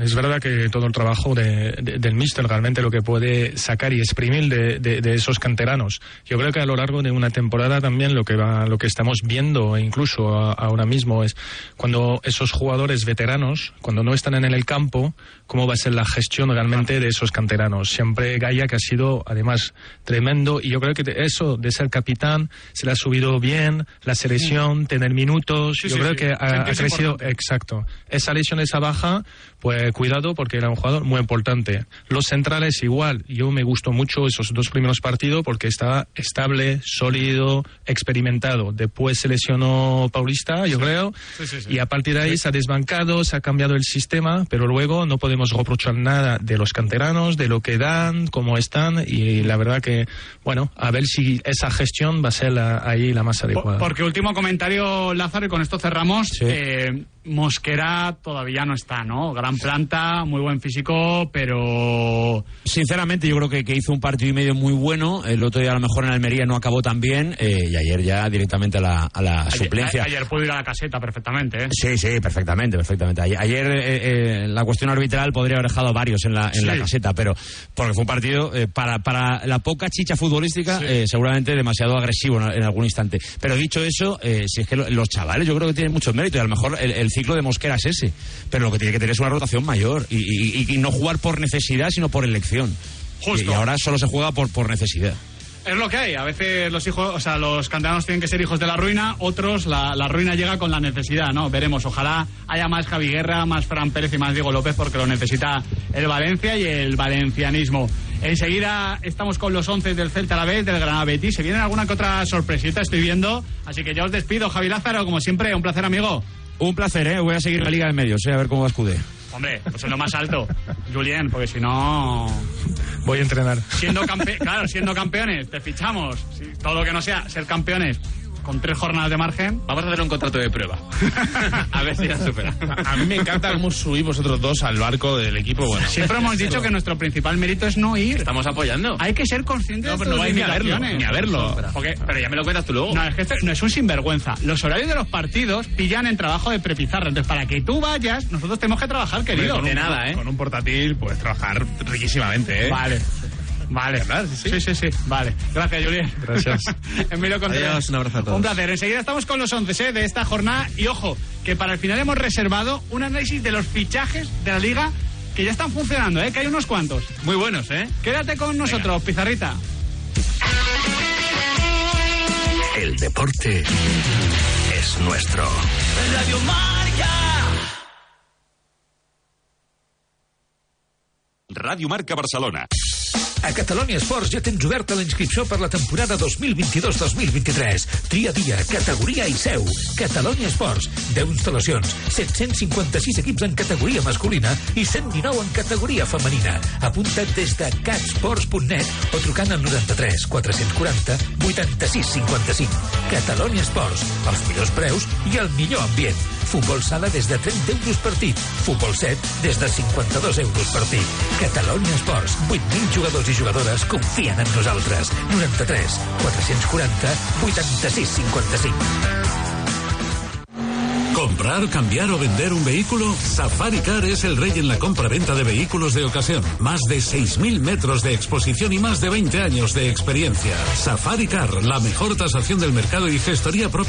Es verdad que todo el trabajo de- de- del míster realmente lo que puede sacar y exprimir de, esos canteranos. Yo creo que a lo largo de una temporada también lo que va, lo que estamos viendo incluso a- ahora mismo es cuando esos jugadores veteranos, cuando no están en el campo, cómo va a ser la gestión realmente de esos canteranos. Siempre Gaia que ha sido además tremendo y yo creo que eso de ser capitán se le ha subido bien la selección, tener minutos. Sí, yo sí, creo sí. que ha, crecido importante. Exacto. Esa lesión, esa baja, pues cuidado porque era un jugador muy importante. Los centrales igual. Yo me gustó mucho esos dos primeros partidos porque estaba estable, sólido, experimentado. Después se lesionó Paulista, yo creo. Sí, sí, sí. Y a partir de ahí se ha desbancado, se ha cambiado el sistema, pero luego no podemos reprochar nada de los canteranos, de lo que dan, cómo están. Y la verdad que, bueno, a ver si esa gestión va a ser la- ahí la más adecuada. Porque último comentario, Lázaro, y con esto cerramos. Eh, Mosquera todavía no está, ¿no? Gran planta, muy buen físico, pero... Sinceramente, yo creo que, que hizo un partido y medio muy bueno. El otro día, a lo mejor, en Almería no acabó tan bien. eh, y ayer ya directamente a la, a la suplencia. Ayer, ayer pudo ir a la caseta perfectamente, ¿eh? Sí, sí, perfectamente, perfectamente. Ayer, ayer, eh, eh, la cuestión arbitral podría haber dejado a varios en la, en la Sí. caseta, pero porque fue un partido eh, para, para la poca chicha futbolística, eh, seguramente demasiado agresivo en, en algún instante. Pero dicho eso, eh, si es que lo- los chavales yo creo que tienen mucho mérito y a lo mejor el, el ciclo de Mosquera es ese, pero lo que tiene que tener es una rotación mayor y, y- y- no jugar por necesidad, sino por elección. Justo. Y, y ahora solo se juega por, por necesidad. Es lo que hay. A veces los hijos, o sea, los canteranos tienen que ser hijos de la ruina, otros la, la ruina llega con la necesidad, ¿no? Veremos. Ojalá haya más Javi Guerra, más Fran Pérez y más Diego López porque lo necesita el Valencia y el valencianismo. Enseguida estamos con los once del Celta a la vez, del Granada Betis. Se viene alguna que otra sorpresita, estoy viendo. Así que ya os despido, Javi Lázaro, como siempre, un placer, amigo. Un placer, ¿eh? Voy a seguir la Liga de Medios, ¿eh? A ver cómo va Escudé. Hombre, pues en lo más alto, Julien, porque si no... Voy a entrenar. Siendo campe claro, siendo campeones, te fichamos. Sí, todo lo que no sea ser campeones, con tres jornadas de margen. Vamos a hacer un contrato de prueba. a ver si la supera. A mí me encanta cómo subís vosotros dos al barco del equipo. Bueno, Siempre hemos dicho que nuestro principal mérito es no ir. Estamos apoyando. Hay que ser conscientes No, de pero no tus vais ni a verlo, ni a verlo. Porque- Pero ya me lo cuentas tú luego. No, es que este no es un sinvergüenza. Los horarios de los partidos pillan en trabajo de prepizarra. Entonces, para que tú vayas, nosotros tenemos que trabajar, querido. con un- Con un portátil puedes trabajar riquísimamente, ¿eh? Vale. Vale. Sí, sí, sí, Vale. Gracias, Julián. Gracias. Emilio Contreras. Adiós, un abrazo a todos. Un placer. Enseguida estamos con los 11 de esta jornada. Y ojo, que para el final hemos reservado un análisis de los fichajes de la liga que ya están funcionando, ¿eh? Que hay unos cuantos. Muy buenos, ¿eh? Quédate con nosotros, Pizarrita. El deporte es nuestro. Radio Marca. Ràdio Marca Barcelona. A Catalunya Esports ja tens oberta la inscripció per la temporada 2022-2023. Tria dia, categoria i seu. Catalunya Esports. 10 instal·lacions, 756 equips en categoria masculina i 119 en categoria femenina. Apunta't des de catsports.net o trucant al 93 440 86 55. Catalunya Esports. Els millors preus i el millor ambient. Futbol sala des de 30 euros partit. Futbol 7 des de 52 euros partit. Catalunya Esports. 8.000 jugadors i jugadores confien en nosaltres. 93 440 86 55. ¿Comprar, cambiar o vender un vehículo? Safari Car es el rey en la compra-venta de vehículos de ocasión. Más de 6.000 metros de exposición y más de 20 años de experiencia. Safari Car, la mejor tasación del mercado y gestoría propia